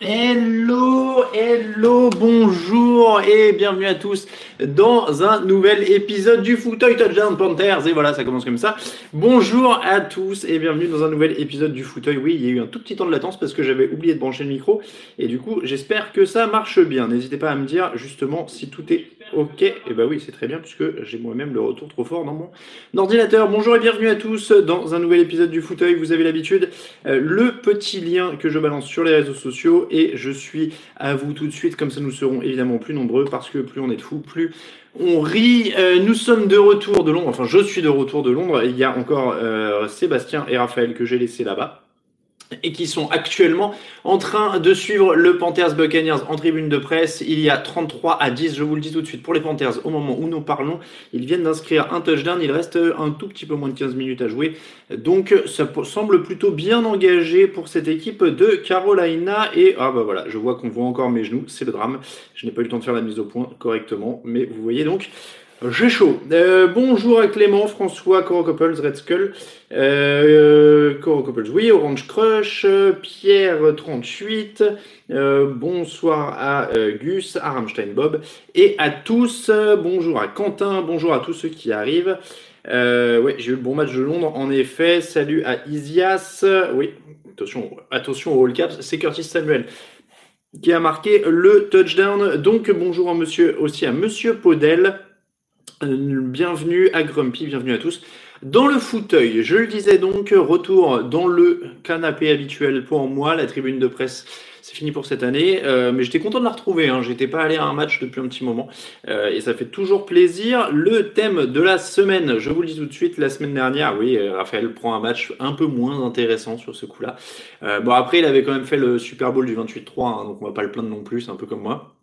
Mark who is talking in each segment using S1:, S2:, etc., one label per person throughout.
S1: Hello, hello, bonjour et bienvenue à tous dans un nouvel épisode du Fauteuil Touchdown Panthers. Et voilà, ça commence comme ça. Bonjour à tous et bienvenue dans un nouvel épisode du Fauteuil. Oui, il y a eu un tout petit temps de latence parce que j'avais oublié de brancher le micro. Et du coup, j'espère que ça marche bien. N'hésitez pas à me dire justement si tout est ok. Et bah oui, c'est très bien puisque j'ai moi-même le retour trop fort dans mon ordinateur. Bonjour et bienvenue à tous dans un nouvel épisode du Fauteuil. Vous avez l'habitude, euh, le petit lien que je balance sur les réseaux sociaux et je suis à vous tout de suite, comme ça nous serons évidemment plus nombreux parce que plus on est de fous, plus on rit. Euh, nous sommes de retour de Londres, enfin je suis de retour de Londres. Il y a encore euh, Sébastien et Raphaël que j'ai laissés là-bas et qui sont actuellement en train de suivre le Panthers Buccaneers en tribune de presse. Il y a 33 à 10, je vous le dis tout de suite, pour les Panthers au moment où nous parlons. Ils viennent d'inscrire un touchdown, il reste un tout petit peu moins de 15 minutes à jouer. Donc ça semble plutôt bien engagé pour cette équipe de Carolina. Et ah bah voilà, je vois qu'on voit encore mes genoux, c'est le drame. Je n'ai pas eu le temps de faire la mise au point correctement, mais vous voyez donc j'ai chaud. Euh, bonjour à Clément, François, Coro Couples, Red Skull, euh, oui, Orange Crush, Pierre 38, euh, bonsoir à euh, Gus, à Rammstein Bob, et à tous, bonjour à Quentin, bonjour à tous ceux qui arrivent. Euh, ouais, j'ai eu le bon match de Londres, en effet. Salut à Isias. Oui, attention, attention au All Caps, c'est Curtis Samuel qui a marqué le touchdown. Donc bonjour à monsieur, aussi à Monsieur Podel. Euh, bienvenue à Grumpy, bienvenue à tous. Dans le fauteuil, je le disais donc, retour dans le canapé habituel pour moi, la tribune de presse. C'est fini pour cette année, euh, mais j'étais content de la retrouver. Hein. J'étais pas allé à un match depuis un petit moment euh, et ça fait toujours plaisir. Le thème de la semaine, je vous le dis tout de suite, la semaine dernière, oui, Raphaël prend un match un peu moins intéressant sur ce coup-là. bon, après, il avait quand même fait le Super Bowl du 28-3, hein, donc on va pas le plaindre non plus, c'est un peu comme moi.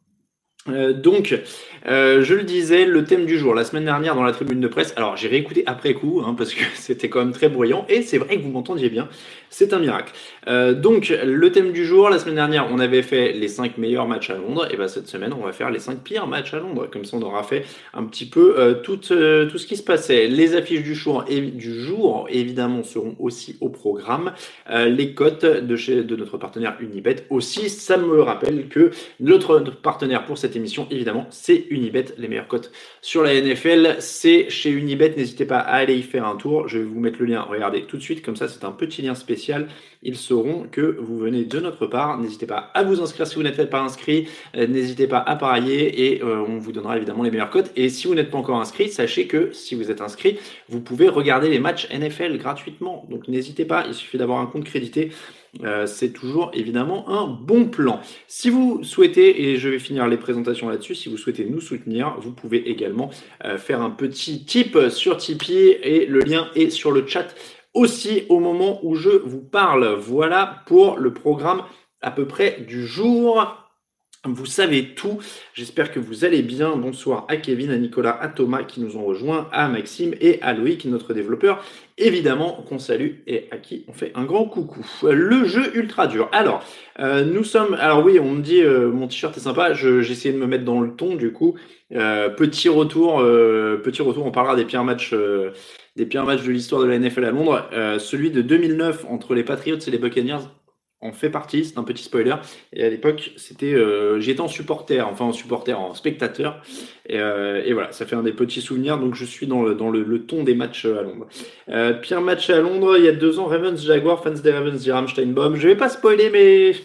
S1: Euh, donc, euh, je le disais, le thème du jour, la semaine dernière dans la tribune de presse, alors j'ai réécouté après coup, hein, parce que c'était quand même très bruyant, et c'est vrai que vous m'entendiez bien, c'est un miracle. Euh, donc, le thème du jour, la semaine dernière, on avait fait les 5 meilleurs matchs à Londres, et ben cette semaine, on va faire les 5 pires matchs à Londres, comme ça on aura fait un petit peu tout, tout ce qui se passait. Les affiches du jour, et, du jour évidemment, seront aussi au programme. les cotes de, chez, de notre partenaire Unibet aussi, ça me rappelle que notre partenaire pour cette émission, évidemment, c'est Unibet, les meilleures cotes sur la NFL. C'est chez Unibet, n'hésitez pas à aller y faire un tour. Je vais vous mettre le lien, regardez tout de suite, comme ça c'est un petit lien spécial. Ils sauront que vous venez de notre part. N'hésitez pas à vous inscrire si vous n'êtes pas inscrit. Euh, n'hésitez pas à parier et euh, on vous donnera évidemment les meilleures cotes. Et si vous n'êtes pas encore inscrit, sachez que si vous êtes inscrit, vous pouvez regarder les matchs NFL gratuitement. Donc n'hésitez pas, il suffit d'avoir un compte crédité. Euh, c'est toujours évidemment un bon plan. Si vous souhaitez, et je vais finir les présentations là-dessus, si vous souhaitez nous soutenir, vous pouvez également euh, faire un petit tip sur Tipeee et le lien est sur le chat aussi au moment où je vous parle. Voilà pour le programme à peu près du jour. Vous savez tout. J'espère que vous allez bien. Bonsoir à Kevin, à Nicolas, à Thomas qui nous ont rejoints, à Maxime et à Loïc, notre développeur. Évidemment qu'on salue et à qui on fait un grand coucou. Le jeu ultra dur. Alors, euh, nous sommes. Alors oui, on me dit euh, mon t-shirt est sympa. J'ai essayé de me mettre dans le ton du coup. Euh, petit retour. petit retour. On parlera des pires matchs. des pires matchs de l'histoire de la NFL à Londres. celui de 2009 entre les Patriots et les Buccaneers en fait partie, c'est un petit spoiler. Et à l'époque, c'était, euh, j'étais en supporter, enfin en supporter, en spectateur. Euh, et, voilà, ça fait un des petits souvenirs. Donc je suis dans le, dans le, ton des matchs à Londres. Euh, pire match à Londres, il y a deux ans, Ravens Jaguar, fans des Ravens dit Rammstein Bomb. Je vais pas spoiler, mais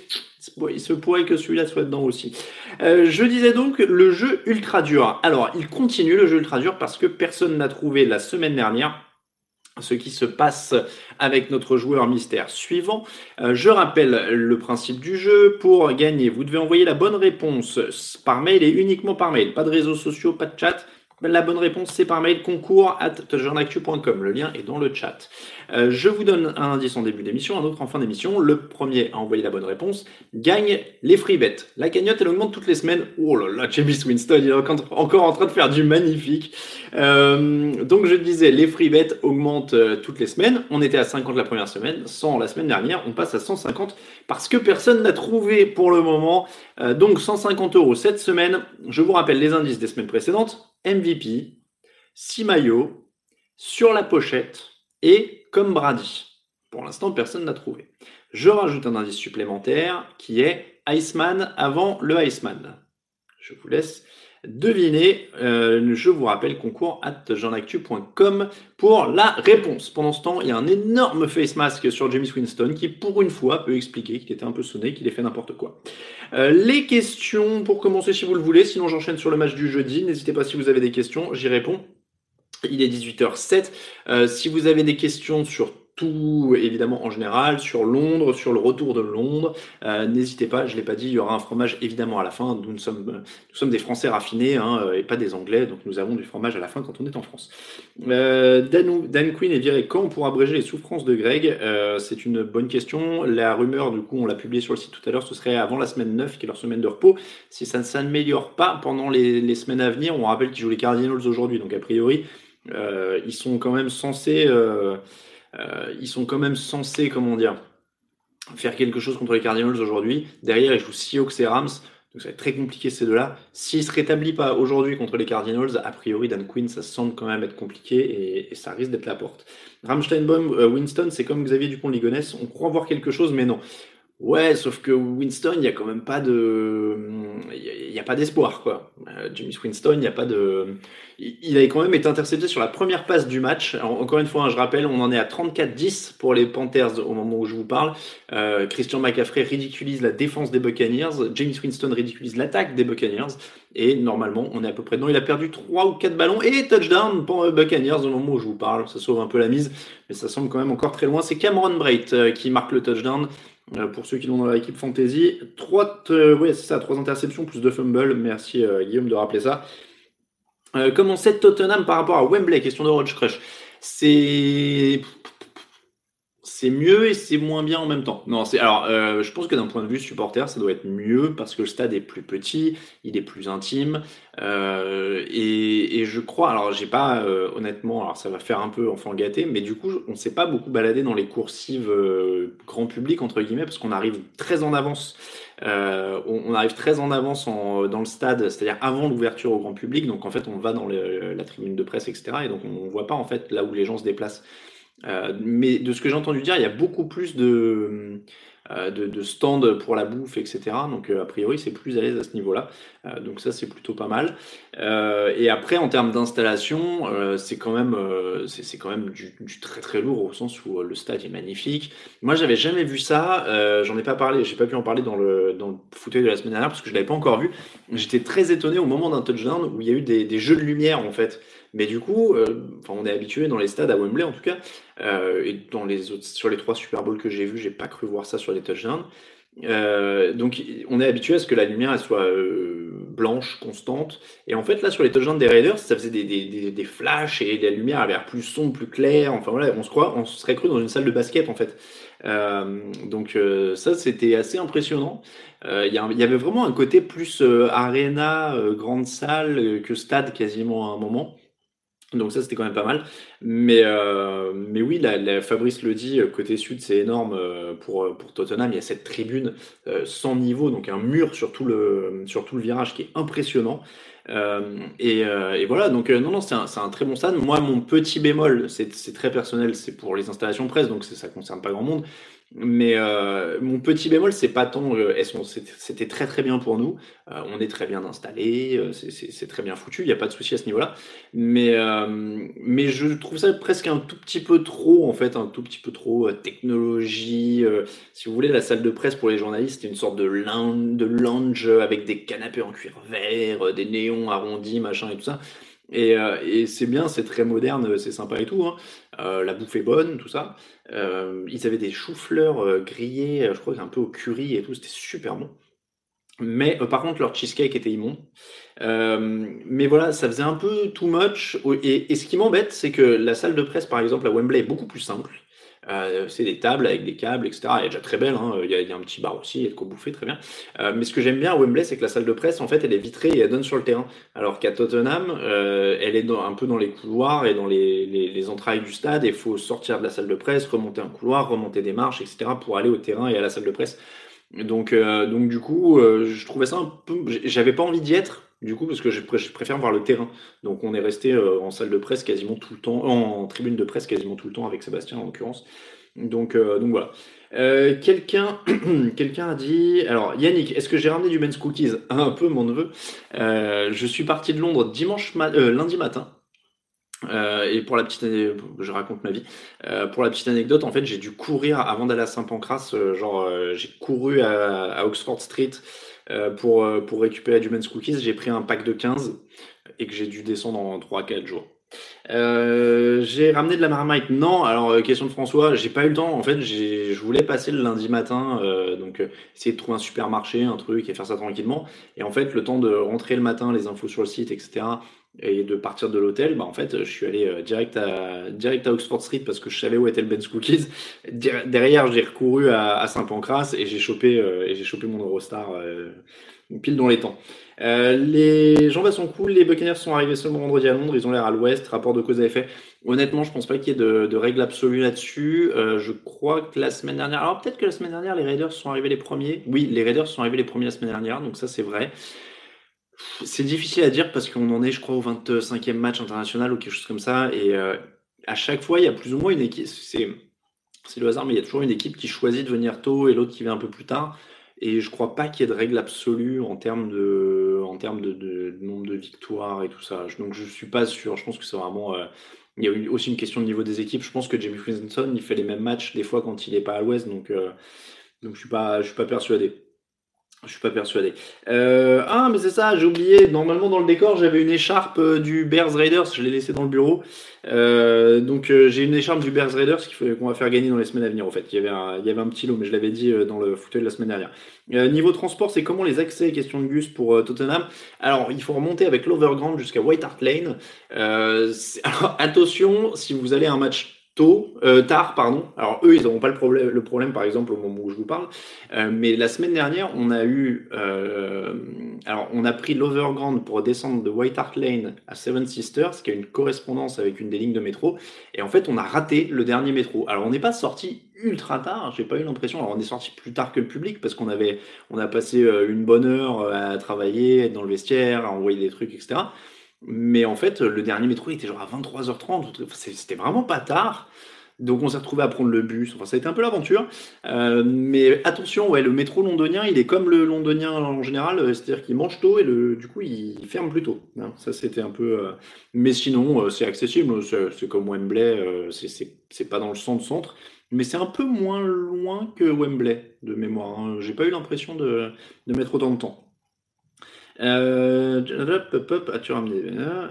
S1: il se pourrait que celui-là soit dedans aussi. je disais donc le jeu ultra dur. Alors, il continue le jeu ultra dur parce que personne n'a trouvé la semaine dernière ce qui se passe avec notre joueur mystère suivant. Euh, je rappelle le principe du jeu. Pour gagner, vous devez envoyer la bonne réponse par mail et uniquement par mail. Pas de réseaux sociaux, pas de chat. La bonne réponse, c'est par mail concours at Le lien est dans le chat. Euh, je vous donne un indice en début d'émission, un autre en fin d'émission. Le premier à envoyer la bonne réponse gagne les free bets. La cagnotte, elle augmente toutes les semaines. Oh là là, James Winston, il est encore en train de faire du magnifique. Euh, donc je disais, les free bets augmentent euh, toutes les semaines. On était à 50 la première semaine, 100 la semaine dernière. On passe à 150 parce que personne n'a trouvé pour le moment. donc 150 euros cette semaine. Je vous rappelle les indices des semaines précédentes. MVP, 6 maillots, sur la pochette et comme Brady. Pour l'instant, personne n'a trouvé. Je rajoute un indice supplémentaire qui est Iceman avant le Iceman. Je vous laisse deviner. Euh, je vous rappelle concours at jeanactu.com pour la réponse. Pendant ce temps, il y a un énorme face mask sur James Winston qui, pour une fois, peut expliquer qu'il était un peu sonné, qu'il ait fait n'importe quoi. Euh, les questions, pour commencer si vous le voulez, sinon j'enchaîne sur le match du jeudi. N'hésitez pas si vous avez des questions, j'y réponds. Il est 18h07. Euh, si vous avez des questions sur évidemment, en général, sur Londres, sur le retour de Londres. Euh, n'hésitez pas, je ne l'ai pas dit, il y aura un fromage évidemment à la fin. Nous, sommes, nous sommes des Français raffinés hein, et pas des Anglais, donc nous avons du fromage à la fin quand on est en France. Euh, Dan, Quinn est viré quand pour abréger les souffrances de Greg? Euh, C'est une bonne question. La rumeur, du coup, on l'a publié sur le site tout à l'heure, ce serait avant la semaine 9, qui est leur semaine de repos. Si ça ne s'améliore pas pendant les, semaines à venir, on rappelle qu'ils jouent les Cardinals aujourd'hui, donc a priori, ils sont quand même censés euh, ils sont quand même censés, comment dire, faire quelque chose contre les Cardinals aujourd'hui. Derrière, ils jouent Seahawks et Rams. Donc ça va être très compliqué ces deux-là. S'il se rétablit pas aujourd'hui contre les Cardinals, a priori Dan Quinn, ça semble quand même être compliqué et, ça risque d'être la porte. Ramsteinbaum, euh, Winston, c'est comme Xavier Dupont-Ligonnès. On croit voir quelque chose, mais non. Ouais, sauf que Winston, il n'y a quand même pas de, il y a, pas d'espoir quoi. Euh, Jimmy Winston, il n'y a pas de, il avait quand même été intercepté sur la première passe du match. encore une fois, hein, je rappelle, on en est à 34-10 pour les Panthers au moment où je vous parle. Euh, Christian McCaffrey ridiculise la défense des Buccaneers, James Winston ridiculise l'attaque des Buccaneers, et normalement, on est à peu près dedans. Il a perdu 3 ou 4 ballons et touchdown pour les Buccaneers au moment où je vous parle. Ça sauve un peu la mise, mais ça semble quand même encore très loin. C'est Cameron Bright euh, qui marque le touchdown. Euh, pour ceux qui l'ont dans l'équipe fantasy. Trois, euh, ça, trois interceptions plus deux fumbles. Merci euh, Guillaume de rappeler ça. comment c'est Tottenham par rapport à Wembley? Question de Roach Crush. C'est c'est mieux et c'est moins bien en même temps. Non, c'est alors euh, je pense que d'un point de vue supporter, ça doit être mieux parce que le stade est plus petit, il est plus intime euh, et, je crois. Alors j'ai pas euh, honnêtement, alors ça va faire un peu enfant gâté, mais du coup on s'est pas beaucoup baladé dans les coursives grand public entre guillemets parce qu'on arrive très en avance. On, arrive très en avance dans le stade, c'est-à-dire avant l'ouverture au grand public. Donc en fait, on va dans la tribune de presse, etc. Et donc on voit pas en fait là où les gens se déplacent. Euh, mais de ce que j'ai entendu dire, il y a beaucoup plus de, euh, stands pour la bouffe, etc. Donc euh, a priori, c'est plus à l'aise à ce niveau-là. donc ça, c'est plutôt pas mal. et après, en termes d'installation, c'est quand même, c'est quand même du, très très lourd au sens où le stade est magnifique. Moi, j'avais jamais vu ça. J'en ai pas parlé. J'ai pas pu en parler dans le dans le fauteuil de la semaine dernière parce que je l'avais pas encore vu. J'étais très étonné au moment d'un touchdown où il y a eu des jeux de lumière en fait. Mais du coup, euh, on est habitué dans les stades à Wembley en tout cas, euh, et dans les autres, sur les trois Super Bowls que j'ai vus, j'ai pas cru voir ça sur les touchdowns. Euh, donc on est habitué à ce que la lumière soit blanche, constante. Et en fait là sur les touchdowns des Raiders, ça faisait des, des, des, flashs et la lumière avait l'air plus sombre, plus claire. Enfin voilà, on se croit, on se serait cru dans une salle de basket en fait. donc ça c'était assez impressionnant. Il y, avait vraiment un côté plus arena, grande salle que stade quasiment à un moment. Donc ça, c'était quand même pas mal. Mais, euh, mais oui, la, Fabrice le dit, euh, côté sud, c'est énorme euh, pour, pour Tottenham. Il y a cette tribune sans niveau, donc un mur sur tout le, sur tout le virage qui est impressionnant. Et, et, voilà, donc non, non, c'est un, un, très bon stade. Moi, mon petit bémol, c'est très personnel, c'est pour les installations presse, donc ça concerne pas grand monde. Mais euh, mon petit bémol, c'est pas tant. Euh, c'était très très bien pour nous. Euh, on est très bien installé, c'est très bien foutu, il n'y a pas de souci à ce niveau-là. Mais, je trouve ça presque un tout petit peu trop, en fait, un tout petit peu trop technologie. si vous voulez, la salle de presse pour les journalistes, c'est une sorte de lounge, de lounge avec des canapés en cuir vert, des néons arrondis, machin et tout ça. Et, et c'est bien, c'est très moderne, c'est sympa et tout. Hein. la bouffe est bonne, tout ça. ils avaient des choux-fleurs grillés, je crois un peu au curry et tout, c'était super bon. Mais par contre, leur cheesecake était immonde. mais voilà, ça faisait un peu too much. Et ce qui m'embête, c'est que la salle de presse, par exemple, à Wembley, est beaucoup plus simple. Euh, c'est des tables avec des câbles, etc. Elle est déjà très belle, hein. il, y a, un petit bar aussi, il y a de quoi bouffer, très bien. Euh, mais ce que j'aime bien à Wembley, c'est que la salle de presse, en fait, elle est vitrée et elle donne sur le terrain. Alors qu'à Tottenham, euh, elle est un peu dans les couloirs et dans les, les, entrailles du stade. Il faut sortir de la salle de presse, remonter un couloir, remonter des marches, etc. pour aller au terrain et à la salle de presse. Donc, donc du coup, je trouvais ça un peu. J'avais pas envie d'y être, du coup, parce que je, préfère voir le terrain. Donc, on est resté euh, en salle de presse quasiment tout le temps, en tribune de presse quasiment tout le temps avec Sébastien en l'occurrence. Donc, euh, donc voilà. Euh, quelqu'un, quelqu'un a dit. Alors, Yannick, est-ce que j'ai ramené du men's cookies? Un peu, mon neveu. je suis parti de Londres dimanche lundi matin. et pour la petite, je raconte ma vie. pour la petite anecdote, en fait, j'ai dû courir avant d'aller à Saint-Pancras. genre, j'ai couru à, Oxford Street euh, pour, euh, pour récupérer du men's cookies, j'ai pris un pack de 15 et que j'ai dû descendre en 3-4 jours. Euh, j'ai ramené de la marmite. Non, alors question de François, j'ai pas eu le temps. En fait, je voulais passer le lundi matin, donc essayer de trouver un supermarché, un truc et faire ça tranquillement. Et en fait, le temps de rentrer le matin, les infos sur le site, etc et de partir de l'hôtel, bah en fait, je suis allé euh, direct à, direct à Oxford Street parce que je savais où était le Ben's Cookies. Derrière, j'ai recouru à, à Saint-Pancras et j'ai chopé, euh, chopé mon Eurostar euh, pile dans les temps. les gens sont cool, les Buccaneers sont arrivés seulement vendredi à Londres, ils ont l'air à l'ouest, rapport de cause à effet. Honnêtement, je pense pas qu'il y ait de, de règles absolues là-dessus. je crois que la semaine dernière, alors peut-être que la semaine dernière, les Raiders sont arrivés les premiers. Oui, les Raiders sont arrivés les premiers la semaine dernière, donc ça c'est vrai. C'est difficile à dire parce qu'on en est, je crois, au 25e match international ou quelque chose comme ça. Et euh, à chaque fois, il y a plus ou moins une équipe. C'est, le hasard, mais il y a toujours une équipe qui choisit de venir tôt et l'autre qui vient un peu plus tard. Et je crois pas qu'il y ait de règle absolue en termes de, en termes de, nombre de victoires et tout ça. Donc je suis pas sûr. Je pense que c'est vraiment. Euh, il y a aussi une question de niveau des équipes. Je pense que Jamie Frinson, il fait les mêmes matchs des fois quand il n'est pas à l'ouest. Donc, euh, donc je suis pas, je suis pas persuadé. Je suis pas persuadé. Euh, ah, mais c'est ça, j'ai oublié. Normalement, dans le décor, j'avais une écharpe euh, du Bears Raiders. Je l'ai laissé dans le bureau. Euh, donc, j'ai une écharpe du Bears Raiders qu'on va faire gagner dans les semaines à venir. En fait, il y avait un, il y avait un petit lot, mais je l'avais dit dans le fauteuil de la semaine dernière. niveau transport, c'est comment les accès Question de Gus pour Tottenham. Alors, il faut remonter avec l'Overground jusqu'à White Hart Lane. alors, attention, si vous allez à un match euh, tard, pardon. Alors eux, ils n'auront pas le problème, le problème, par exemple, au moment où je vous parle. Euh, mais la semaine dernière, on a eu, euh, alors on a pris l'Overground pour descendre de White Hart Lane à Seven Sisters, qui a une correspondance avec une des lignes de métro. Et en fait, on a raté le dernier métro. Alors on n'est pas sorti ultra tard. J'ai pas eu l'impression. Alors on est sorti plus tard que le public parce qu'on avait, on a passé une bonne heure à travailler, être dans le vestiaire, à envoyer des trucs, etc. Mais en fait, le dernier métro il était genre à 23h30. C'était vraiment pas tard. Donc on s'est retrouvé à prendre le bus. Enfin, ça a été un peu l'aventure. Euh, mais attention, ouais, le métro londonien, il est comme le londonien en général, euh, c'est-à-dire qu'il mange tôt et le, du coup il ferme plus tôt. Hein, ça c'était un peu. Euh, mais sinon, c'est accessible. C'est comme Wembley. c'est pas dans le centre-centre. Mais c'est un peu moins loin que Wembley de mémoire. Hein. J'ai pas eu l'impression de, de mettre autant de temps. Euh, as-tu ramené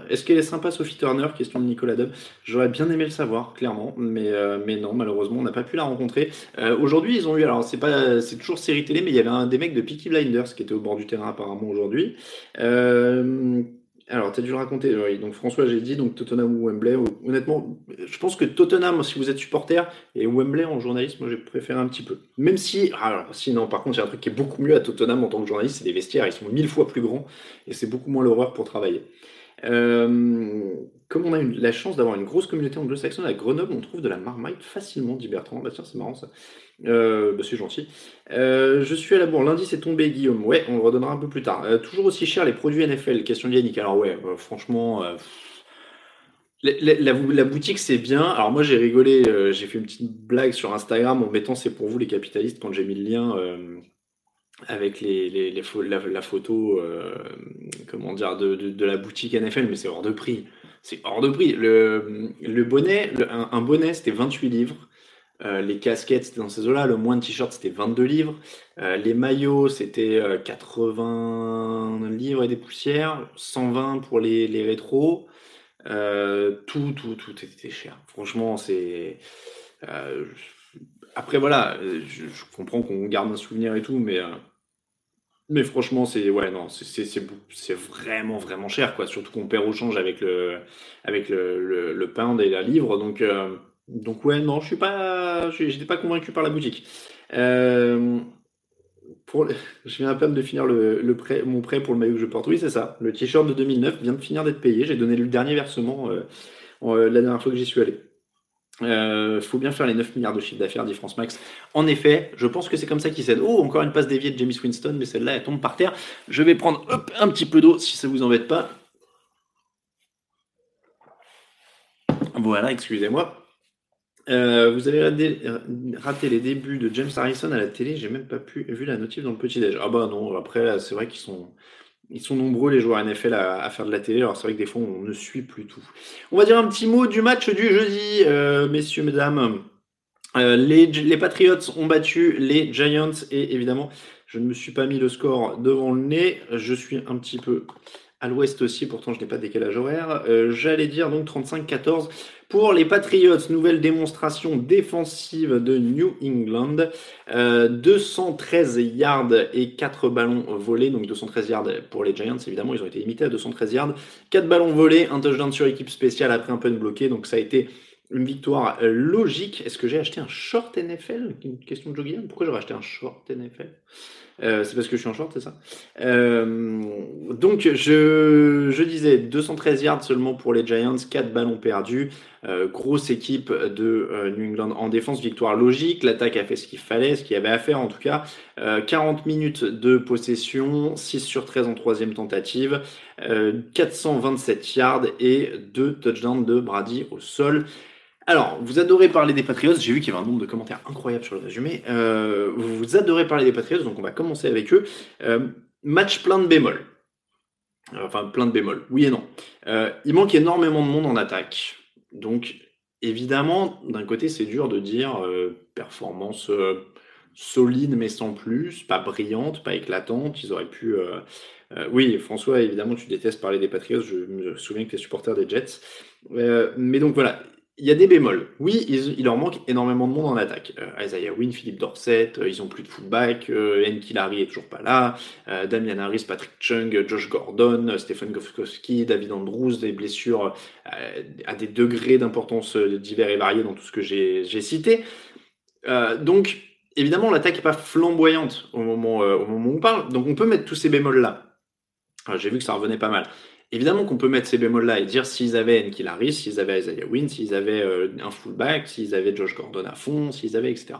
S1: Est-ce qu'elle est sympa, Sophie Turner Question de Nicolas Dub. J'aurais bien aimé le savoir, clairement, mais, euh, mais non, malheureusement, on n'a pas pu la rencontrer. Euh, aujourd'hui, ils ont eu, alors c'est pas, c'est toujours série télé, mais il y avait un des mecs de Peaky Blinders qui était au bord du terrain apparemment aujourd'hui. Euh, alors, tu as dû le raconter. Oui. Donc, François, j'ai dit donc Tottenham ou Wembley. Honnêtement, je pense que Tottenham, si vous êtes supporter, et Wembley en journaliste, moi, j'ai préféré un petit peu. Même si, alors, si non, par contre, il y a un truc qui est beaucoup mieux à Tottenham en tant que journaliste, c'est des vestiaires. Ils sont mille fois plus grands et c'est beaucoup moins l'horreur pour travailler. Euh, comme on a la chance d'avoir une grosse communauté anglo-saxonne à Grenoble, on trouve de la marmite facilement, dit Bertrand. Bah c'est marrant ça. Euh, bah, c'est gentil. Euh, je suis à la bourre. Lundi, c'est tombé, Guillaume. Ouais, on le redonnera un peu plus tard. toujours aussi cher les produits NFL. Question de Yannick. Alors ouais, franchement... La, boutique, c'est bien. Alors moi, j'ai rigolé, j'ai fait une petite blague sur Instagram en mettant c'est pour vous les capitalistes quand j'ai mis le lien avec les, la, photo, comment dire, de, la boutique NFL, mais c'est hors de prix c'est hors de prix. Le, bonnet, un, bonnet, c'était 28 livres. Euh, les casquettes, c'était dans ces eaux-là. Le moins de t-shirts, c'était 22 livres. Euh, les maillots, c'était 80 livres et des poussières. 120 pour les, les rétros. tout, tout, tout était cher. Franchement, c'est. Après, voilà, je comprends qu'on garde un souvenir et tout, mais mais franchement, c'est ouais, non, c'est vraiment vraiment cher quoi. Surtout qu'on perd au change avec le avec le, le, pound et la livre. Donc euh, donc ouais, non, je suis pas, j'étais pas convaincu par la boutique. Euh, pour je viens à peine de finir le, le prêt, mon prêt pour le maillot que je porte. Oui, c'est ça. Le t-shirt de 2009 vient de finir d'être payé. J'ai donné le dernier versement euh, la dernière fois que j'y suis allé. Il euh, faut bien faire les 9 milliards de chiffre d'affaires, dit France Max. En effet, je pense que c'est comme ça qu'il cède. Oh, encore une passe déviée de James Winston, mais celle-là, elle tombe par terre. Je vais prendre un petit peu d'eau si ça vous embête pas. Voilà, excusez-moi. Euh, vous avez raté, les débuts de James Harrison à la télé. J'ai même pas pu vu la notif dans le petit déj. Ah bah non. Après, c'est vrai qu'ils sont ils sont nombreux les joueurs NFL à, faire de la télé, alors c'est vrai que des fois on ne suit plus tout. On va dire un petit mot du match du jeudi, euh, messieurs, mesdames. Euh, les, les, Patriots ont battu les Giants et évidemment je ne me suis pas mis le score devant le nez, je suis un petit peu à l'ouest aussi, pourtant je n'ai pas de décalage horaire. Euh, j'allais dire donc 35-14 pour les Patriots. Nouvelle démonstration défensive de New England. 213 euh, yards et 4 ballons volés. Donc 213 yards pour les Giants, évidemment, ils ont été imités à 213 yards. 4 ballons volés, un touchdown sur équipe spéciale après un de bloqué. Donc ça a été une victoire logique. Est-ce que j'ai acheté un short NFL Une question de Joe Pourquoi j'aurais acheté un short NFL euh, c'est parce que je suis en short, c'est ça euh, Donc, je, disais 213 yards seulement pour les Giants, 4 ballons perdus. Euh, grosse équipe de New England en défense, victoire logique. L'attaque a fait ce qu'il fallait, ce qu'il y avait à faire en tout cas. 40 minutes de possession, 6 sur 13 en troisième tentative, 427 yards et 2 touchdowns de Brady au sol. Alors, vous adorez parler des Patriots. J'ai vu qu'il y avait un nombre de commentaires incroyables sur le résumé. Euh, vous adorez parler des Patriots, donc on va commencer avec eux. Euh, match plein de bémols. Euh, enfin, plein de bémols. Oui et non. il manque énormément de monde en attaque. Donc, évidemment, d'un côté, c'est dur de dire performance solide mais sans plus, pas brillante, pas éclatante. Ils auraient pu. oui, François, évidemment, tu détestes parler des Patriots. Je me souviens que tu es supporter des Jets. mais donc voilà, il y a des bémols. Oui, il, leur manque énormément de monde en attaque. Euh, Isaiah Wynn, Philippe Dorset, euh, ils ont plus de fullback, euh, Enki est toujours pas là, euh, Damian Harris, Patrick Chung, Josh Gordon, Stephen Gofkowski, David Andrews, des blessures à des degrés d'importance divers et variés dans tout ce que j'ai cité. donc, évidemment, l'attaque n'est pas flamboyante au moment où on parle, donc on peut mettre tous ces bémols-là. J'ai vu que ça revenait pas mal. Évidemment qu'on peut mettre ces bémols-là et dire s'ils avaient Enkil Harris, s'ils avaient Isaiah Wynn, s'ils avaient euh, un fullback, s'ils avaient Josh Gordon à fond, s'ils avaient, etc.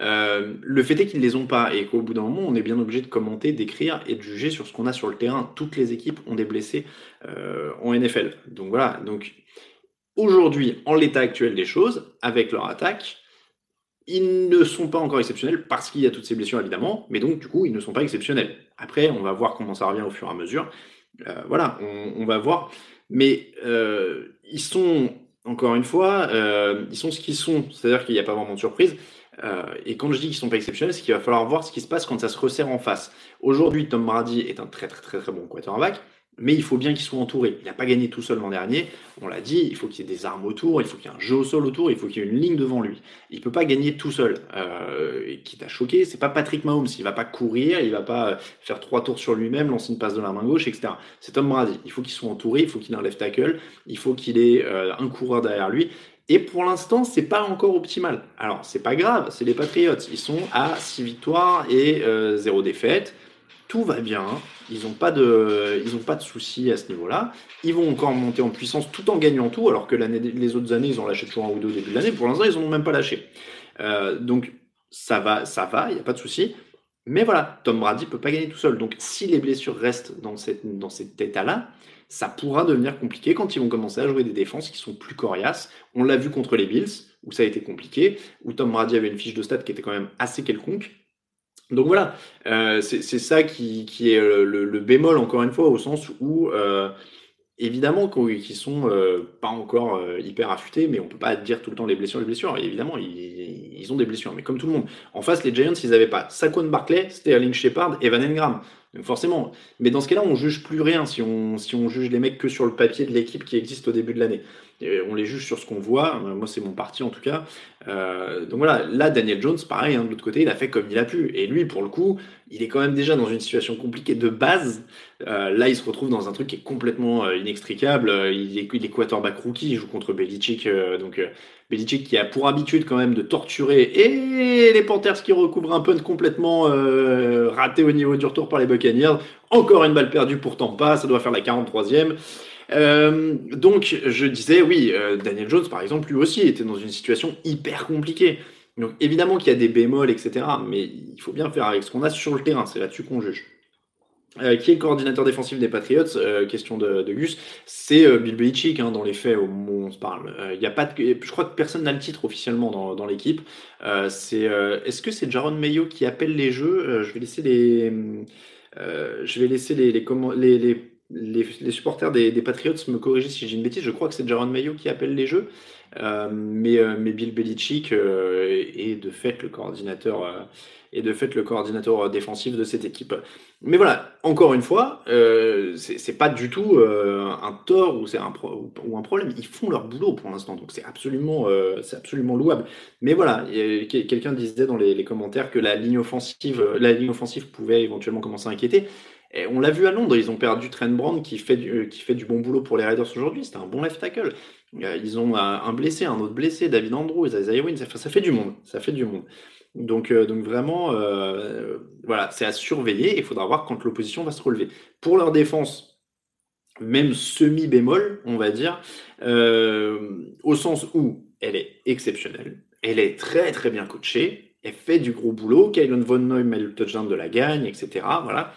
S1: Euh, le fait est qu'ils ne les ont pas et qu'au bout d'un moment, on est bien obligé de commenter, d'écrire et de juger sur ce qu'on a sur le terrain. Toutes les équipes ont des blessés euh, en NFL. Donc voilà. Donc aujourd'hui, en l'état actuel des choses, avec leur attaque, ils ne sont pas encore exceptionnels parce qu'il y a toutes ces blessures évidemment, mais donc du coup ils ne sont pas exceptionnels. Après, on va voir comment ça revient au fur et à mesure. Euh, voilà, on, va voir. Mais euh, ils sont, encore une fois, euh, ils sont ce qu'ils sont. C'est-à-dire qu'il n'y a pas vraiment de surprise. et quand je dis qu'ils sont pas exceptionnels, c'est qu'il va falloir voir ce qui se passe quand ça se resserre en face. Aujourd'hui, Tom Brady est un très très très très bon quarterback mais il faut bien qu'il soit entouré. Il n'a pas gagné tout seul l'an dernier, on l'a dit, il faut qu'il y ait des armes autour, il faut qu'il y ait un jeu au sol autour, il faut qu'il y ait une ligne devant lui. Il ne peut pas gagner tout seul. Euh, et qui t'a choqué, c'est pas Patrick Mahomes, il va pas courir, il va pas faire trois tours sur lui-même, lancer une passe de la main gauche, etc. C'est Tom Brady. Il faut qu'il soit entouré, il faut qu'il ait un left tackle, il faut qu'il ait euh, un coureur derrière lui. Et pour l'instant, c'est pas encore optimal. Alors, c'est pas grave, c'est les Patriots. Ils sont à 6 victoires et 0 euh, défaites tout va bien, ils n'ont pas de, pas de soucis à ce niveau-là. Ils vont encore monter en puissance tout en gagnant tout, alors que les autres années, ils ont lâché toujours un ou deux au début de l'année. Pour l'instant, ils n'en ont même pas lâché. Euh, donc ça va, ça va, il n'y a pas de souci. Mais voilà, Tom Brady peut pas gagner tout seul. Donc si les blessures restent dans, cette, dans cet état-là, ça pourra devenir compliqué quand ils vont commencer à jouer des défenses qui sont plus coriaces. On l'a vu contre les Bills, où ça a été compliqué, où Tom Brady avait une fiche de stats qui était quand même assez quelconque. Donc voilà, euh, c'est ça qui, est euh, le, bémol, encore une fois, au sens où, euh, évidemment, qu'ils sont pas encore hyper affûtés, mais on peut pas dire tout le temps les blessures, les blessures. évidemment, ils, ont des blessures, mais comme tout le monde. En face, les Giants, ils n'avaient pas Saquon Barclay, Sterling Shepard et Van Engram. Forcément. Mais dans ce cas-là, on juge plus rien si on, si on juge les mecs que sur le papier de l'équipe qui existe au début de l'année. On les juge sur ce qu'on voit. Euh, moi, c'est mon parti en tout cas. Euh, donc voilà, là, Daniel Jones, pareil, hein, de l'autre côté, il a fait comme il a pu. Et lui, pour le coup, il est quand même déjà dans une situation compliquée de base. Euh, là, il se retrouve dans un truc qui est complètement inextricable. Il est, il est quarterback rookie, il joue contre Belichick. donc Belichick qui a pour habitude quand même de torturer. Et les Panthers qui recouvrent un punt complètement raté au niveau du retour par les Buccaneers. Encore une balle perdue pour Tampa, ça doit faire la 43e. Euh, donc, je disais, oui, euh, Daniel Jones, par exemple, lui aussi était dans une situation hyper compliquée. Donc, évidemment qu'il y a des bémols, etc. Mais il faut bien faire avec ce qu'on a sur le terrain. C'est là-dessus qu'on juge. Euh, qui est le coordinateur défensif des Patriots Question de, Gus. C'est Bill Belichick, hein, dans les faits, au moment où on se parle. Il a pas je crois que personne n'a le titre officiellement dans, l'équipe. est-ce que c'est Jaron Mayo qui appelle les jeux? Je vais laisser les, je vais laisser les, les les, supporters des, Patriots me corriger si j'ai une bêtise. Je crois que c'est Jaron Mayo qui appelle les jeux. Euh, mais, euh, mais, Bill Belichick euh, est de fait le coordinateur est de fait le coordinateur défensif de cette équipe. Mais voilà, encore une fois, c'est pas du tout un tort ou c'est un ou un problème. Ils font leur boulot pour l'instant, donc c'est absolument c'est absolument louable. Mais voilà, quelqu'un disait dans les, les, commentaires que la ligne offensive la ligne offensive pouvait éventuellement commencer à inquiéter on l'a vu à Londres, ils ont perdu Trent Brand qui fait du, qui fait du bon boulot pour les Raiders aujourd'hui. C'était un bon left tackle. Euh, ils ont un blessé, un autre blessé, David Andrews, Isaiah Wynn. Ça, ça, fait du monde. Ça fait du monde. Donc, euh, donc vraiment, euh, voilà, c'est à surveiller. Il faudra voir quand l'opposition va se relever. Pour leur défense, même semi-bémol, on va dire, au sens où elle est exceptionnelle, elle est très très bien coachée, elle fait du gros boulot. Kylan Von Noy met le de la gagne, etc. Voilà.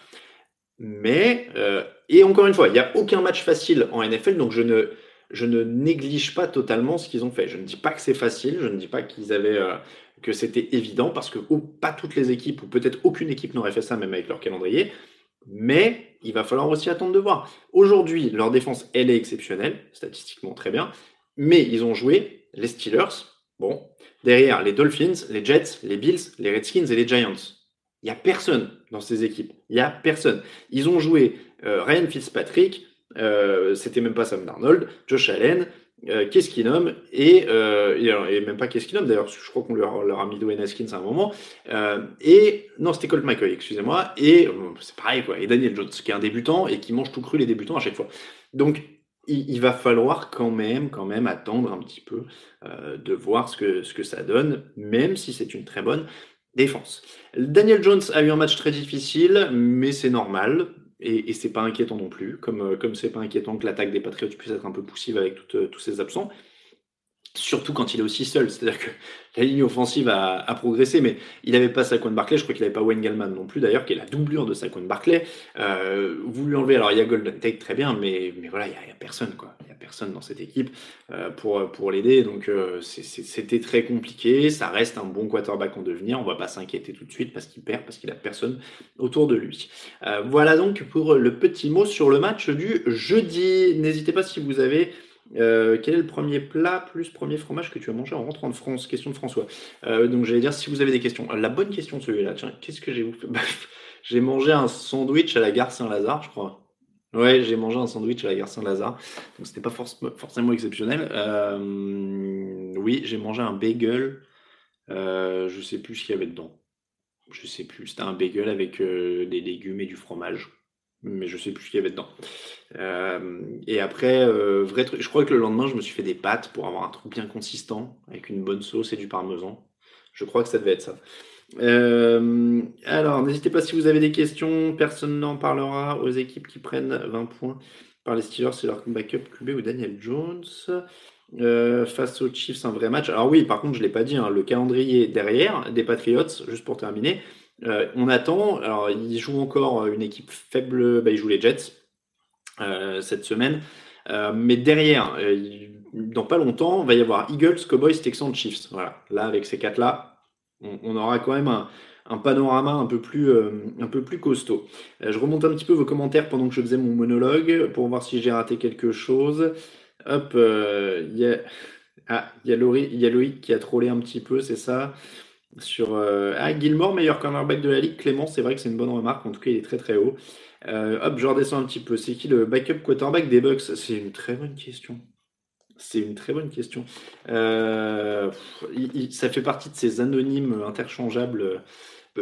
S1: Mais, euh, et encore une fois, il n'y a aucun match facile en NFL, donc je ne, je ne néglige pas totalement ce qu'ils ont fait. Je ne dis pas que c'est facile, je ne dis pas qu'ils avaient, euh, que c'était évident, parce que pas toutes les équipes, ou peut-être aucune équipe n'aurait fait ça, même avec leur calendrier. Mais il va falloir aussi attendre de voir. Aujourd'hui, leur défense, elle est exceptionnelle, statistiquement très bien, mais ils ont joué les Steelers, bon, derrière les Dolphins, les Jets, les Bills, les Redskins et les Giants. Il n'y a personne dans ces équipes. Il n'y a personne. Ils ont joué euh, Ryan Fitzpatrick, euh, c'était même pas Sam Darnold, Josh Allen, euh, et, euh, et, même pas Keskinum d'ailleurs, je crois qu'on leur, a mis Dwayne Haskins à un moment. Euh, et non, c'était Colt McCoy, excusez-moi. Et c'est pareil quoi. Et Daniel Jones, qui est un débutant et qui mange tout cru les débutants à chaque fois. Donc il, il va falloir quand même, quand même attendre un petit peu de voir ce que, ce que ça donne, même si c'est une très bonne défense. Daniel Jones a eu un match très difficile, mais c'est normal. Et, et c'est pas inquiétant non plus, comme euh, comme c'est pas inquiétant que l'attaque des Patriots puisse être un peu poussive avec euh, tous ces absents surtout quand il est aussi seul. C'est-à-dire que la ligne offensive a, progressé, mais il n'avait pas Saquon Barclay. Je crois qu'il n'avait pas Wayne Gallman non plus, d'ailleurs, qui est la doublure de Saquon Barclay. Euh, vous lui enlevez, alors il y a Golden Tate, très bien, mais, mais voilà, il n'y a, personne, quoi. Il n'y a personne dans cette équipe euh, pour, pour l'aider. Donc euh, c'était très compliqué. Ça reste un bon quarterback en devenir. On ne va pas s'inquiéter tout de suite parce qu'il perd, parce qu'il a personne autour de lui. voilà donc pour le petit mot sur le match du jeudi. N'hésitez pas si vous avez euh, quel est le premier plat plus premier fromage que tu as mangé en rentrant de France? Question de François. Euh, donc j'allais dire si vous avez des questions. La bonne question celui-là, tiens, qu'est-ce que j'ai vous J'ai mangé un sandwich à la gare Saint-Lazare, je crois. Ouais, j'ai mangé un sandwich à la gare Saint-Lazare, donc c'était pas forcément exceptionnel. Euh, oui, j'ai mangé un bagel. je sais plus ce qu'il y avait dedans. Je sais plus. C'était un bagel avec des légumes et du fromage mais je sais plus ce qu'il y avait dedans. Euh, et après, euh, vrai truc, je crois que le lendemain, je me suis fait des pâtes pour avoir un truc bien consistant, avec une bonne sauce et du parmesan. Je crois que ça devait être ça. Euh, alors, n'hésitez pas si vous avez des questions, personne n'en parlera aux équipes qui prennent 20 points par les Steelers, c'est leur backup QB ou Daniel Jones. face aux Chiefs, un vrai match. Alors oui, par contre, je ne l'ai pas dit, hein, le calendrier derrière des Patriots, juste pour terminer, euh, on attend. Alors, ils jouent encore une équipe faible. Bah, ils jouent les Jets euh, cette semaine. Euh, mais derrière, dans pas longtemps, il va y avoir Eagles, Cowboys, Texans, Chiefs. Voilà. Là, avec ces quatre-là, on, aura quand même un, panorama un peu plus, un peu plus costaud. je remonte un petit peu vos commentaires pendant que je faisais mon monologue pour voir si j'ai raté quelque chose. Hop, yeah. Ah, il y, a Loïc qui a trollé un petit peu, c'est ça. Sur euh, ah, Gilmore, meilleur cornerback de la ligue. Clément, c'est vrai que c'est une bonne remarque. En tout cas, il est très très haut. Euh, hop, je redescends un petit peu. C'est qui le backup quarterback des Bucks? C'est une très bonne question. C'est une très bonne question. Euh, ça fait partie de ces anonymes interchangeables.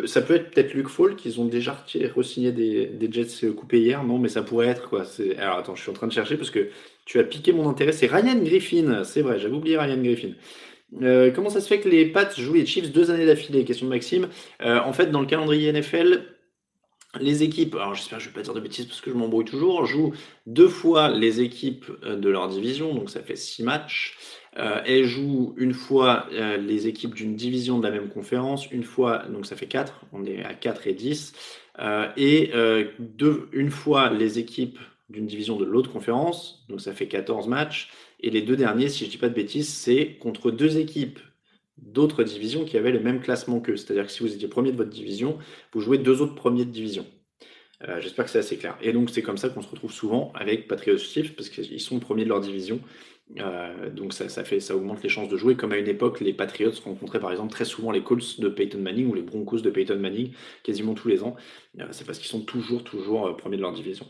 S1: Ça peut être peut-être Luke Fall, qu'ils ont déjà re-signé des, des, Jets coupés hier. Non, mais ça pourrait être quoi. Alors attends, je suis en train de chercher parce que tu as piqué mon intérêt. C'est Ryan Griffin. C'est vrai, j'avais oublié Ryan Griffin. Euh, comment ça se fait que les Pats jouent les Chiefs deux années d'affilée? Question de Maxime. Euh, en fait, dans le calendrier NFL, les équipes, alors j'espère que je ne vais pas dire de bêtises parce que je m'embrouille toujours, jouent deux fois les équipes euh, de leur division, donc ça fait six matchs. elles jouent une fois les équipes d'une division de la même conférence, une fois, donc ça fait quatre, on est à 4 et 10, et deux, une fois les équipes d'une division de l'autre conférence, donc ça fait 14 matchs, et les deux derniers, si je ne dis pas de bêtises, c'est contre deux équipes d'autres divisions qui avaient le même classement qu'eux. C'est-à-dire que si vous étiez premier de votre division, vous jouez deux autres premiers de division. Euh, j'espère que c'est assez clair. Et donc c'est comme ça qu'on se retrouve souvent avec Patriots Chiefs, parce qu'ils sont premiers de leur division. Euh, donc ça, fait, ça augmente les chances de jouer. Comme à une époque, les Patriots rencontraient par exemple très souvent les Colts de Peyton Manning ou les Broncos de Peyton Manning quasiment tous les ans. Euh, c'est parce qu'ils sont toujours, toujours premiers de leur division.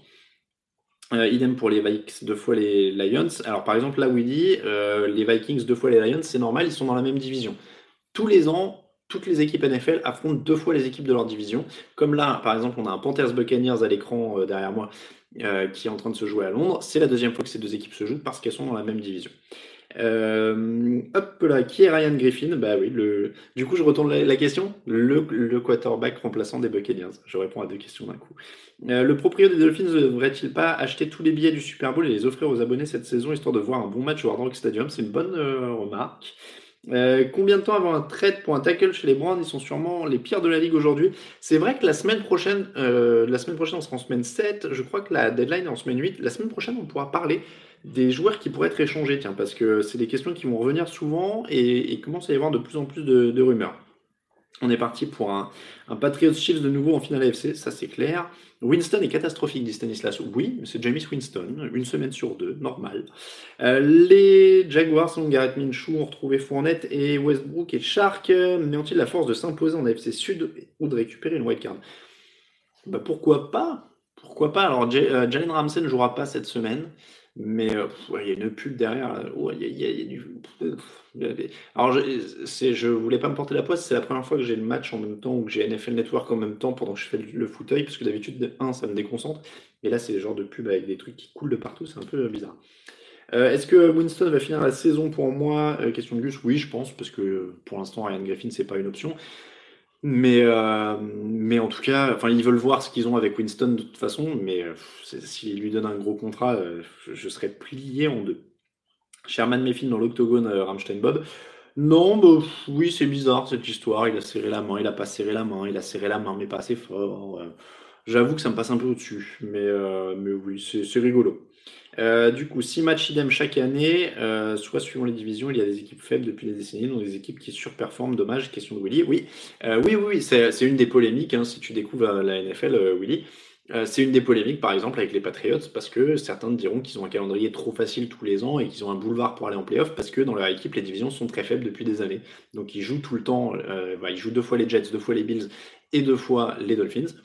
S1: Euh, idem pour les Vikings, deux fois les Lions. Alors par exemple, là où il dit euh, les Vikings, deux fois les Lions, c'est normal, ils sont dans la même division. Tous les ans, toutes les équipes NFL affrontent deux fois les équipes de leur division. Comme là, par exemple, on a un Panthers Buccaneers à l'écran euh, derrière moi qui est en train de se jouer à Londres. C'est la deuxième fois que ces deux équipes se jouent parce qu'elles sont dans la même division. Euh, hop là, qui est Ryan Griffin? Bah oui, du coup je retourne la, question. Le, le, quarterback remplaçant des Buccaneers. Je réponds à deux questions d'un coup. Euh, le propriétaire des Dolphins ne devrait-il pas acheter tous les billets du Super Bowl et les offrir aux abonnés cette saison histoire de voir un bon match au Hard Rock Stadium? C'est une bonne euh, remarque. combien de temps avant un trade pour un tackle chez les Browns? Ils sont sûrement les pires de la ligue aujourd'hui. C'est vrai que la semaine prochaine, la semaine prochaine, on sera en semaine 7. Je crois que la deadline est en semaine 8. La semaine prochaine, on pourra parler des joueurs qui pourraient être échangés, tiens, parce que c'est des questions qui vont revenir souvent et il commence à y avoir de plus en plus de, rumeurs. On est parti pour un, un Patriots Chiefs de nouveau en finale AFC, ça c'est clair. Winston est catastrophique, dit Stanislas. Oui, c'est James Winston, une semaine sur deux, normal. Euh, les Jaguars ont Garrett Minshew, ont retrouvé Fournette et Westbrook et Shark, mais ont-ils la force de s'imposer en AFC Sud ou de récupérer une wildcard? Bah, Pourquoi pas? Pourquoi pas? Alors, euh, Jalen Ramsey ne jouera pas cette semaine. Mais euh, il y a une pub derrière. Alors, je, je voulais pas me porter la poisse. C'est la première fois que j'ai le match en même temps ou que j'ai NFL Network en même temps pendant que je fais le, fauteuil. Parce que d'habitude, un, ça me déconcentre. Et là, c'est le genre de pub avec des trucs qui coulent de partout. C'est un peu bizarre. Euh, est-ce que Winston va finir la saison pour moi? Euh, Question de Gus? Oui, je pense. Parce que pour l'instant, Ryan Griffin, c'est pas une option. Mais, euh, mais en tout cas, enfin, ils veulent voir ce qu'ils ont avec Winston de toute façon. Mais euh, s'ils lui donnent un gros contrat, euh, je serais plié en deux. Sherman Meffin dans l'octogone Ramstein Bob. Non, bah, oui, c'est bizarre cette histoire. Il a serré la main, il a pas serré la main, il a serré la main, mais pas assez fort. J'avoue que ça me passe un peu au-dessus. Mais, mais oui, c'est rigolo. Euh, du coup, six matchs idem chaque année, euh, soit suivant les divisions, il y a des équipes faibles depuis les décennies, donc des équipes qui surperforment. Dommage, question de Willy. Oui, euh, oui, oui, c'est une des polémiques. Hein, si tu découvres la NFL, Willy, c'est une des polémiques, par exemple, avec les Patriots, parce que certains diront qu'ils ont un calendrier trop facile tous les ans et qu'ils ont un boulevard pour aller en playoff, parce que dans leur équipe, les divisions sont très faibles depuis des années. Donc ils jouent tout le temps, bah, ils jouent deux fois les Jets, deux fois les Bills et deux fois les Dolphins.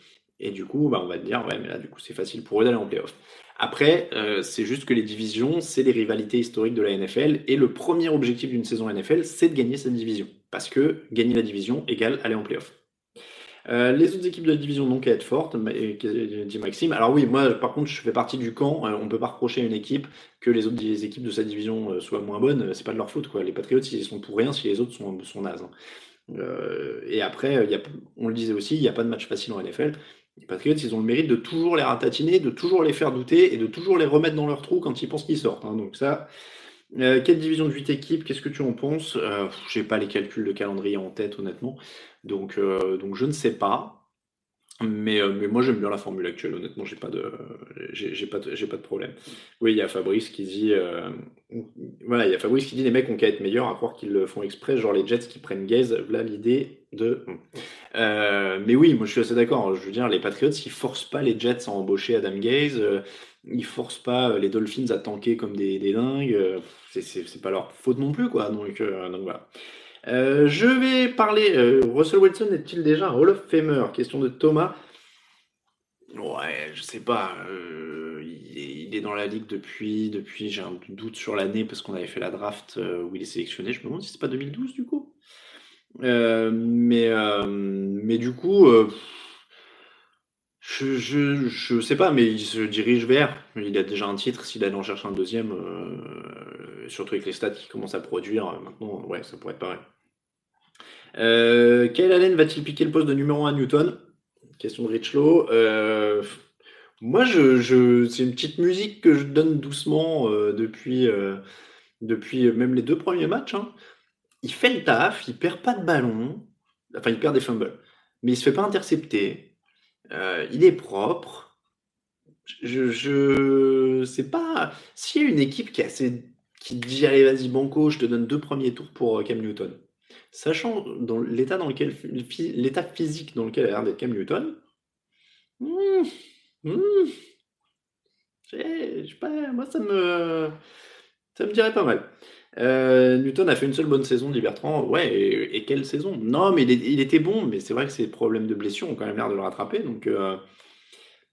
S1: Et du coup, bah, on va te dire, ouais, mais là, du coup, c'est facile pour eux d'aller en playoff. Après, euh, c'est juste que les divisions, c'est les rivalités historiques de la NFL. Et le premier objectif d'une saison NFL, c'est de gagner cette division. Parce que gagner la division égale aller en playoff. Euh, les autres équipes de la division n'ont qu'à être fortes, dit Maxime. Alors oui, moi par contre, je fais partie du camp. Euh, on ne peut pas reprocher à une équipe que les autres équipes de sa division soient moins bonnes. C'est pas de leur faute. Les Patriots, ils sont pour rien si les autres sont, sont nazes. Hein. et après, on le disait aussi, il n'y a pas de match facile en NFL. Les Patriots, ils ont le mérite de toujours les ratatiner, de toujours les faire douter et de toujours les remettre dans leur trou quand ils pensent qu'ils sortent. Hein. Donc ça, euh, quelle division de 8 équipes Qu'est-ce que tu en penses? Euh, Je n'ai pas les calculs de calendrier en tête, honnêtement. Donc, euh, je ne sais pas. Mais, moi j'aime bien la formule actuelle, honnêtement, j'ai pas de j'ai pas pas de problème. Oui, il y a Fabrice qui dit voilà, il y a Fabrice qui dit les mecs ont qu'à être meilleurs, à croire qu'ils le font exprès, genre les Jets qui prennent Gaze, voilà l'idée Deux. Euh, mais oui, moi je suis assez d'accord. Je veux dire, les Patriots, ils forcent pas les Jets à embaucher Adam Gaze. Euh, ils forcent pas les Dolphins à tanker comme des, dingues. Euh, c'est pas leur faute non plus, quoi. Donc, donc voilà. je vais parler. Russell Wilson est-il déjà un Hall of Famer? Question de Thomas. Ouais, je sais pas. il, est, dans la ligue depuis. Depuis, j'ai un doute sur l'année parce qu'on avait fait la draft où il est sélectionné. Je me demande si c'est pas 2012 du coup. Euh, mais, euh, mais du coup, euh, je, je, je, sais pas, mais il se dirige vers. Il a déjà un titre. S'il allait en chercher un deuxième, surtout avec les stats qui commencent à produire, maintenant, ouais, ça pourrait être pareil. Euh, Kyle Allen va-t-il piquer le poste de numéro 1 à Newton? Question de Richlow. moi, je, c'est une petite musique que je donne doucement depuis, depuis même les deux premiers matchs. Hein il fait le taf, il perd pas de ballon, enfin il perd des fumbles, mais il se fait pas intercepter, euh, il est propre. Je, je sais pas s'il y a une équipe qui, a assez, qui dit allez vas-y banco, je te donne deux premiers tours pour euh, Cam Newton. Sachant dans l'état dans lequel l'état physique dans lequel a l'air d'être Cam Newton, hmm, hmm, je sais pas, moi ça me ça me dirait pas mal. Euh, Newton a fait une seule bonne saison, dit Bertrand. Ouais, et, quelle saison? Non, mais il, était bon, mais c'est vrai que ses problèmes de blessure ont quand même l'air de le rattraper. Donc, euh,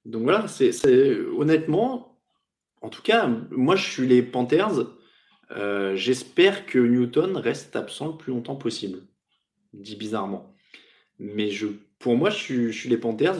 S1: donc voilà, honnêtement, en tout cas, moi je suis les Panthers. Euh, j'espère que Newton reste absent le plus longtemps possible, dit bizarrement. Mais je, pour moi, je je suis les Panthers.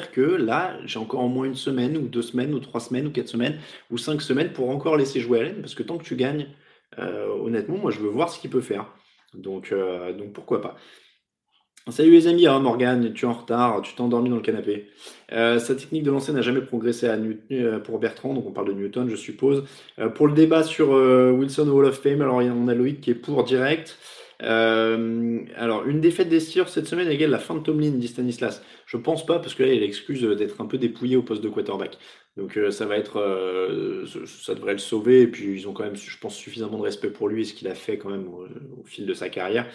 S1: Que là, j'ai encore au moins une semaine, ou deux semaines, ou trois semaines, ou quatre semaines, ou cinq semaines pour encore laisser jouer Allen, parce que tant que tu gagnes, euh, honnêtement, moi je veux voir ce qu'il peut faire. Donc, euh, donc pourquoi pas. Salut les amis, hein, Morgan, tu es en retard, tu t'es endormi dans le canapé. Euh, sa technique de lancer n'a jamais progressé à pour Bertrand, donc on parle de Newton, je suppose. pour le débat sur Wilson Hall of Fame, alors il y a a Loïc qui est pour direct. Euh, alors, une défaite des Steelers cette semaine égale la fin de Tomlin, dit Stanislas. Je pense pas, parce que là, il a l'excuse d'être un peu dépouillé au poste de quarterback. Donc, euh, ça va être, euh, ça devrait le sauver. Et puis, ils ont quand même, je pense, suffisamment de respect pour lui et ce qu'il a fait quand même au, fil de sa carrière.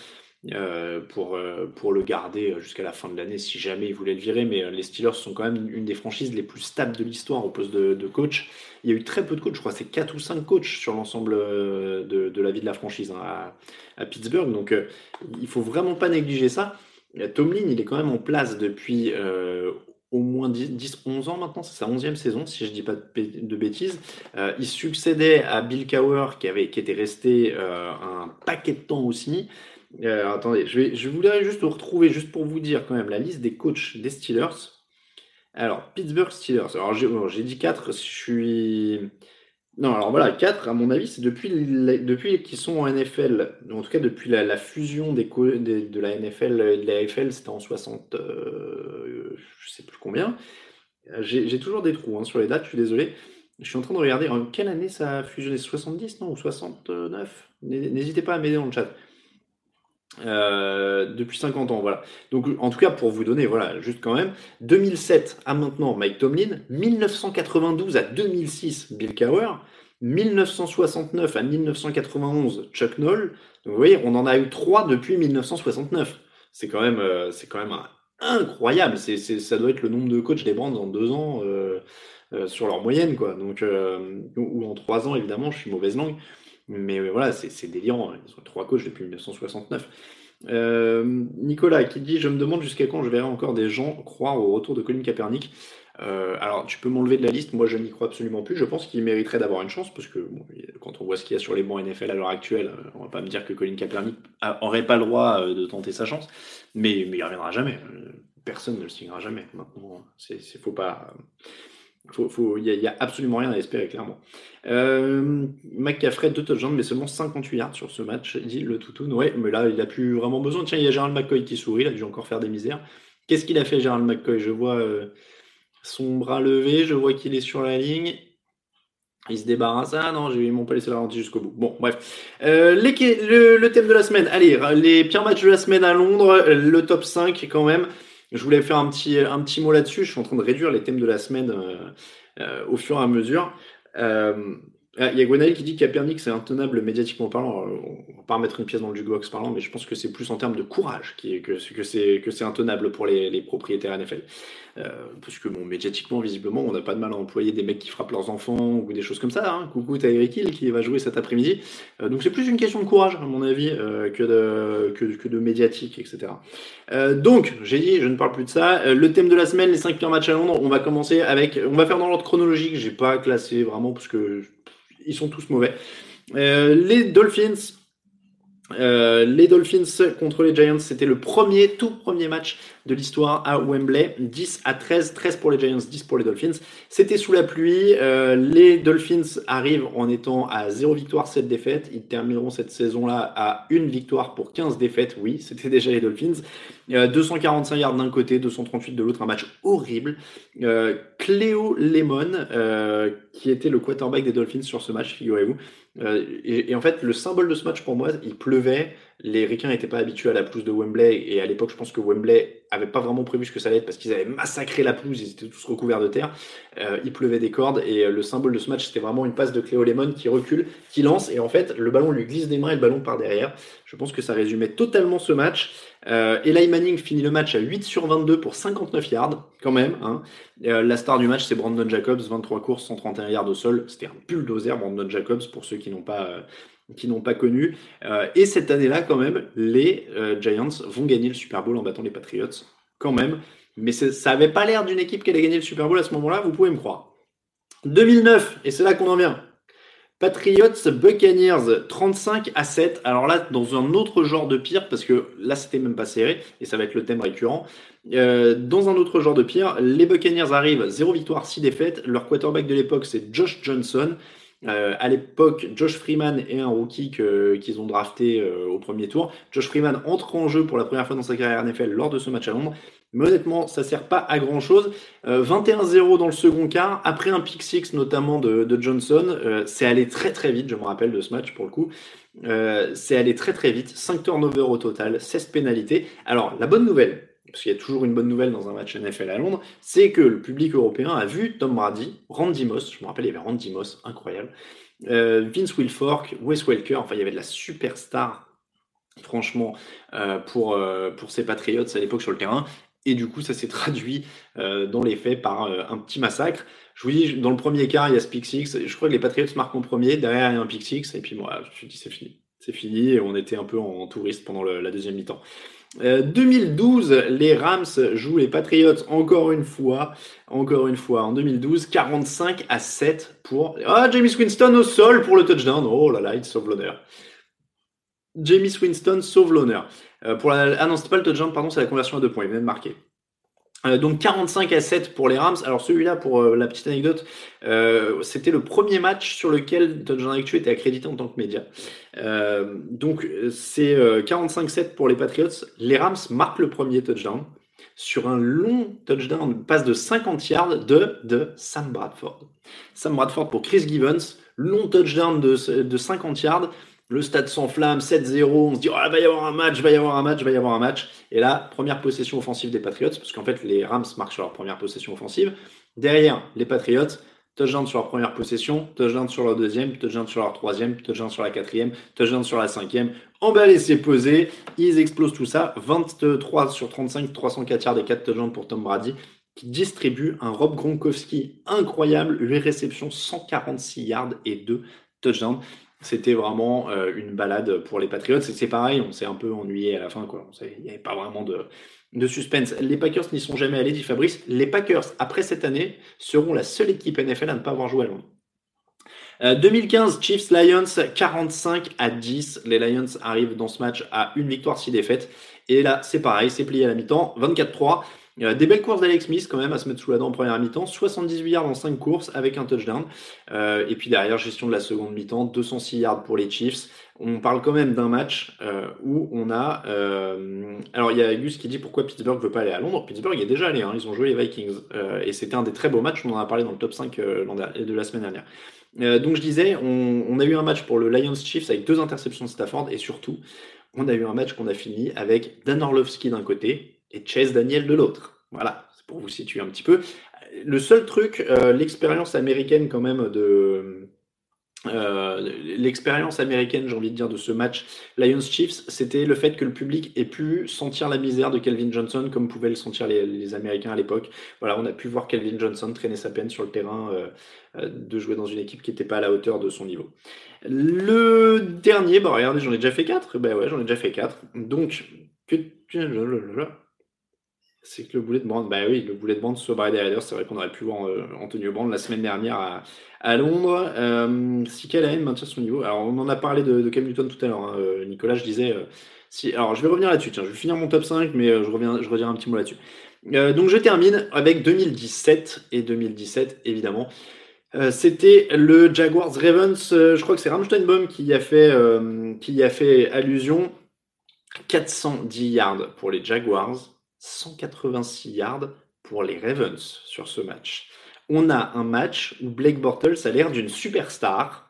S1: Pour, pour le garder jusqu'à la fin de l'année si jamais il voulait le virer. Mais les Steelers sont quand même une des franchises les plus stables de l'histoire au poste de, coach. Il y a eu très peu de coachs, je crois c'est 4 ou 5 coachs sur l'ensemble de, la vie de la franchise. Hein, à Pittsburgh. Donc, euh, il faut vraiment pas négliger ça. Tomlin, il est quand même en place depuis euh, au moins 10-11 ans maintenant, c'est sa 11e saison, si je dis pas de, bêtises. Euh, il succédait à Bill Cowher, qui, avait, qui était resté un paquet de temps aussi. Attendez, je, vais, je voudrais juste retrouver, juste pour vous dire quand même, la liste des coachs des Steelers. Alors, Pittsburgh Steelers. Alors, j'ai dit 4, je suis non, alors voilà, 4, à mon avis, c'est depuis, depuis qu'ils sont en NFL, en tout cas depuis la, fusion de la NFL et de la AFL, c'était en 60, euh, je sais plus combien. J'ai toujours des trous hein, sur les dates, je suis désolé. Je suis en train de regarder en quelle année ça a fusionné? 70, non? Ou 69 N'hésitez pas à m'aider dans le chat. Euh, depuis 50 ans, voilà. Donc, en tout cas, pour vous donner, voilà, juste quand même, 2007 à maintenant, Mike Tomlin, 1992 à 2006, Bill Cowher, 1969 à 1991, Chuck Noll. Donc, vous voyez, on en a eu trois depuis 1969. C'est quand même, euh, c'est quand même incroyable. Ça doit être le nombre de coachs des Brands en deux ans. Euh, sur leur moyenne, quoi. Donc, ou, en trois ans, évidemment, je suis mauvaise langue. Mais voilà, c'est délirant. Ils ont trois coachs depuis 1969. Nicolas qui dit Je me demande jusqu'à quand je verrai encore des gens croire au retour de Colin Kaepernick. Euh, alors, tu peux m'enlever de la liste, moi je n'y crois absolument plus. Je pense qu'il mériterait d'avoir une chance, parce que quand on voit ce qu'il y a sur les bancs NFL à l'heure actuelle, euh, on va pas me dire que Colin Kaepernick n'aurait pas le droit euh, de tenter sa chance, mais, mais il reviendra jamais. Personne ne le signera jamais. Maintenant, c'est faut pas. Il n'y a, absolument rien à espérer, clairement. Euh, McCaffrey, deux touchdowns, mais seulement 58 yards sur ce match, dit le toutou. Ouais, mais là, il n'a plus vraiment besoin. Tiens, il y a Gérald McCoy qui sourit, il a dû encore faire des misères. Qu'est-ce qu'il a fait, Gérald McCoy? Je vois son bras levé, je vois qu'il est sur la ligne. Il se débarrasse. Ah non, ils m'ont pas laissé la jusqu'au bout. Bon, bref. Euh, le, thème de la semaine. Allez, les pires matchs de la semaine à Londres, le top 5 quand même. Je voulais faire un petit, un petit mot là-dessus. Je suis en train de réduire les thèmes de la semaine euh, euh, au fur et à mesure. Ah, il y a Gwenaël qui dit que c'est intenable médiatiquement parlant. On va pas remettre une pièce dans le jukebox parlant, mais je pense que c'est plus en termes de courage que, que c'est intenable pour les, propriétaires NFL. Euh, parce que bon, médiatiquement, visiblement, on n'a pas de mal à employer des mecs qui frappent leurs enfants ou des choses comme ça. Hein. Coucou, t'as Eric Hill qui va jouer cet après-midi. Euh, donc c'est plus une question de courage, à mon avis, euh, que, de, que, que, de médiatique, etc. Euh, donc, j'ai dit, je ne parle plus de ça. Euh, le thème de la semaine, les 5 pires matchs à Londres. On va commencer avec, on va faire dans l'ordre chronologique. J'ai pas classé vraiment parce que ils sont tous mauvais. Euh, les Dolphins, euh, les Dolphins contre les Giants, c'était le premier, tout premier match de l'histoire à Wembley. 10 à 13, 13 pour les Giants, 10 pour les Dolphins. C'était sous la pluie. Euh, les Dolphins arrivent en étant à 0 victoire, 7 défaites. Ils termineront cette saison-là à une victoire pour 15 défaites. Oui, c'était déjà les Dolphins. 245 yards d'un côté, 238 de l'autre, un match horrible. Cléo Lemon, qui était le quarterback des Dolphins sur ce match, figurez-vous, euh, et, en fait, le symbole de ce match pour moi, il pleuvait. Les Ricains n'étaient pas habitués à la pelouse de Wembley. Et à l'époque, je pense que Wembley avait pas vraiment prévu ce que ça allait être parce qu'ils avaient massacré la pelouse. Ils étaient tous recouverts de terre. Euh, il pleuvait des cordes. Et euh, le symbole de ce match, c'était vraiment une passe de Cléo Lemon qui recule, qui lance. Et en fait, le ballon lui glisse des mains et le ballon part derrière. Je pense que ça résumait totalement ce match. Euh, Eli Manning finit le match à 8 sur 22 pour 59 yards, quand même. Hein. Euh, la star du match, c'est Brandon Jacobs, 23 courses, 131 yards au sol. C'était un bulldozer, Brandon Jacobs, pour ceux qui n'ont pas, euh, qui n'ont pas connu. Et cette année-là, quand même, les Giants vont gagner le Super Bowl en battant les Patriots, quand même. Mais ça n'avait pas l'air d'une équipe qui allait gagner le Super Bowl à ce moment-là, vous pouvez me croire. 2009, et c'est là qu'on en vient. Patriots Buccaneers 35 à 7. Alors là, dans un autre genre de pire, parce que là, c'était même pas serré, et ça va être le thème récurrent. Euh, dans un autre genre de pire, les Buccaneers arrivent 0 victoire, 6 défaites. Leur quarterback de l'époque, c'est Josh Johnson. Euh, à l'époque, Josh Freeman est un rookie qu'ils ont drafté euh, au premier tour. Josh Freeman entre en jeu pour la première fois dans sa carrière NFL lors de ce match à Londres. Mais honnêtement, ça sert pas à grand chose. 21-0 euh, dans le second quart, après un pick six notamment de, Johnson, euh, c'est allé très très vite, je me rappelle de ce match pour le coup. Euh, c'est allé très très vite, 5 turnovers au total, 16 pénalités. Alors la bonne nouvelle, parce qu'il y a toujours une bonne nouvelle dans un match NFL à Londres, c'est que le public européen a vu Tom Brady, Randy Moss, je me rappelle il y avait Randy Moss, incroyable, Vince Wilfork, Wes Welker, enfin il y avait de la superstar franchement, pour, pour ces Patriots à l'époque sur le terrain. Et du coup, ça s'est traduit euh, dans les faits par euh, un petit massacre. Je vous dis, dans le premier quart, il y a ce pick six. Je crois que les Patriots marquent en premier. Derrière, il y a un pick six. Et puis moi, je me suis dit, c'est fini. C'est fini. Et on était un peu en, touriste pendant la deuxième mi-temps. 2012, euh, les Rams jouent les Patriots encore une fois. Encore une fois, en 2012, 45 à 7 pour. Ah, Jamie Winston au sol pour le touchdown. Oh là là, il sauve l'honneur. Jamie Winston sauve l'honneur. Euh, pour la... Ah non, pas le touchdown, pardon, c'est la conversion à deux points, il vient de marquer. Euh, donc 45 à 7 pour les Rams. Alors celui-là, pour euh, la petite anecdote, c'était le premier match sur lequel Touchdown Actu était accrédité en tant que média. donc c'est 45-7 pour les Patriots. Les Rams marquent le premier touchdown sur un long touchdown, passe de 50 yards de, de Sam Bradford. Sam Bradford pour Chris Givens, long touchdown de, de 50 yards le stade s'enflamme, 7-0, on se dit, oh, il va y avoir un match, va y avoir un match, va y avoir un match. Et là, première possession offensive des Patriots, parce qu'en fait, les Rams marquent sur leur première possession offensive. Derrière, les Patriots, touchdown sur leur première possession, touchdown sur leur deuxième, touchdown sur leur troisième, touchdown sur la quatrième, touchdown sur la cinquième. Emballé, c'est posé. Ils explosent tout ça. 23 sur 35, 304 yards et 4 touchdowns pour Tom Brady. qui distribue un Rob Gronkowski incroyable, 8 réceptions, 146 yards et 2 touchdowns. C'était vraiment euh, une balade pour les Patriots. C'est pareil, on s'est un peu ennuyé à la fin. Il n'y avait pas vraiment de, de suspense. Les Packers n'y sont jamais allés, dit Fabrice. Les Packers, après cette année, seront la seule équipe NFL à ne pas avoir joué à Londres. 2015, euh, Chiefs Lions 45 à 10. Les Lions arrivent dans ce match à une victoire, six défaites. Et là, c'est pareil, c'est plié à la mi-temps, 24-3. Euh, des belles courses d'Alex Smith quand même à se mettre sous la dent en première mi-temps, 78 yards en 5 courses avec un touchdown. Euh, et puis derrière, gestion de la seconde mi-temps, 206 yards pour les Chiefs. On parle quand même d'un match euh, où on a... alors il y a Gus qui dit pourquoi Pittsburgh veut pas aller à Londres. Pittsburgh est déjà allé, hein, ils ont joué les Vikings. et c'était un des très beaux matchs, on en a parlé dans le top 5 de la semaine dernière. donc je disais, on, on, a eu un match pour le Lions Chiefs avec deux interceptions de Stafford et surtout, on a eu un match qu'on a fini avec Dan Orlovsky d'un côté et Chase Daniel de l'autre. Voilà, c'est pour vous situer un petit peu. Le seul truc, euh, l'expérience américaine quand même de... Euh, l'expérience américaine, j'ai envie de dire, de ce match Lions-Chiefs, c'était le fait que le public ait pu sentir la misère de Calvin Johnson comme pouvaient le sentir les, Américains à l'époque. Voilà, on a pu voir Calvin Johnson traîner sa peine sur le terrain, euh, de jouer dans une équipe qui n'était pas à la hauteur de son niveau. Le dernier, bah regardez, j'en ai déjà fait 4. Ben ouais, j'en ai déjà fait 4. Donc, que c'est que le boulet de bande, bah oui, le boulet de bande sur Brady Raiders, c'est vrai qu'on aurait pu voir euh, Antonio Brand la semaine dernière à, à Londres. Euh, si Callahan maintient son niveau, alors on en a parlé de, Cam Newton tout à l'heure, hein, euh, Nicolas, je disais, euh, si, alors je vais revenir là-dessus, tiens, je vais finir mon top 5, mais je reviens, je redirai un petit mot là-dessus. donc je termine avec 2017, et 2017, évidemment. C'était le Jaguars Ravens, je crois que c'est Ramsteinbaum qui a fait, qui y a fait allusion. 410 yards pour les Jaguars, 186 yards pour les Ravens sur ce match. On a un match où Blake Bortles a l'air d'une superstar.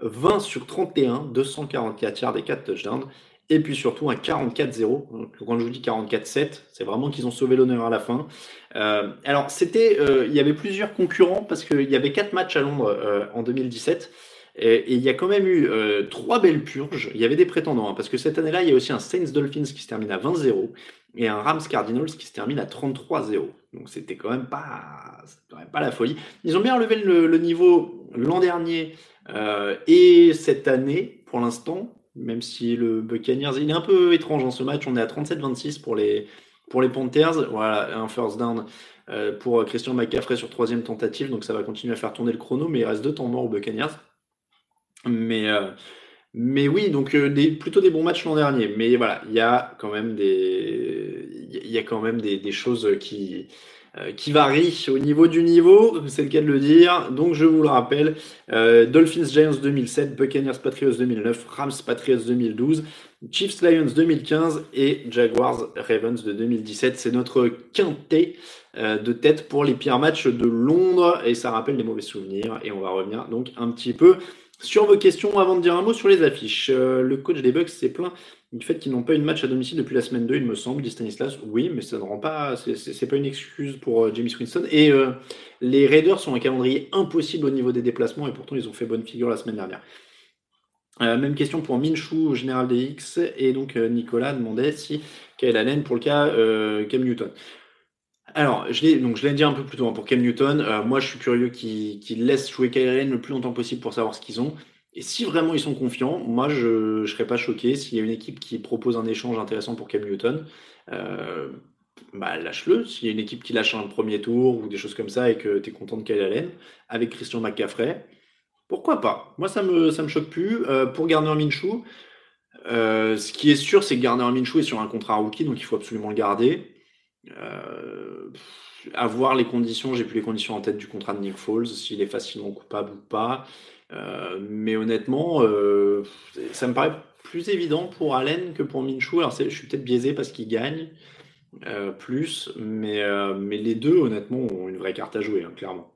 S1: 20 sur 31, 244 yards et 4 touchdowns. Et puis surtout un 44-0. Quand je vous dis 44-7, c'est vraiment qu'ils ont sauvé l'honneur à la fin. Euh, alors c'était, euh, il y avait plusieurs concurrents parce qu'il y avait 4 matchs à Londres euh, en 2017. Et, il y a quand même eu euh, trois belles purges. Il y avait des prétendants, hein, parce que cette année-là, il y a aussi un Saints Dolphins qui se termine à 20-0 et un Rams Cardinals qui se termine à 33-0. Donc c'était quand même pas, quand même pas la folie. Ils ont bien relevé le, niveau l'an dernier euh, et cette année pour l'instant, même si le Buccaneers, il est un peu étrange en ce match. On est à 37-26 pour les pour les Panthers. Voilà, un first down. Euh, pour Christian McCaffrey sur troisième tentative, donc ça va continuer à faire tourner le chrono, mais il reste deux temps morts aux Buccaneers. Mais, euh, mais oui, donc euh, plutôt des bons matchs l'an dernier. Mais voilà, il y a quand même des, il y a quand même des, des choses qui, euh, qui varient au niveau du niveau, c'est le cas de le dire. Donc je vous le rappelle, Dolphins Giants 2007, Buccaneers Patriots 2009, Rams Patriots 2012, Chiefs Lions 2015 et Jaguars Ravens de 2017. C'est notre quintet de tête pour les pires matchs de Londres et ça rappelle des mauvais souvenirs et on va revenir donc un petit peu sur vos questions, avant de dire un mot sur les affiches, euh, le coach des Bucks s'est plaint du fait qu'ils n'ont pas eu de match à domicile depuis la semaine 2, il me semble, dit Stanislas. Oui, mais ça ne rend pas, c'est pas une excuse pour euh, James Winston. Et euh, les Raiders sont un calendrier impossible au niveau des déplacements et pourtant ils ont fait bonne figure la semaine dernière. même question pour Minshu général DX et donc Nicolas demandait si Kyle Allen pour le cas Cam Newton. Alors, je l'ai, donc je l'ai dit un peu plus tôt hein, pour Cam Newton. Euh, moi, je suis curieux qu'ils laissent jouer Kyle le plus longtemps possible pour savoir ce qu'ils ont. Et si vraiment ils sont confiants, moi, je ne serais pas choqué s'il y a une équipe qui propose un échange intéressant pour Cam Newton. Euh, bah, lâche-le. S'il y a une équipe qui lâche un premier tour ou des choses comme ça et que tu es content de Allen avec Christian McCaffrey, pourquoi pas? Moi, ça me, me choque plus. Euh, pour Garner Minshew, ce qui est sûr, c'est que Garner Minshew est sur un contrat rookie, donc il faut absolument le garder. Euh, à voir les conditions, j'ai plus les conditions en tête du contrat de Nick Foles, s'il est facilement coupable ou pas. Euh, mais honnêtement, euh, ça me paraît plus évident pour Allen que pour Minshew. Alors je suis peut-être biaisé parce qu'il gagne plus, mais, mais les deux, honnêtement, ont une vraie carte à jouer, hein, clairement.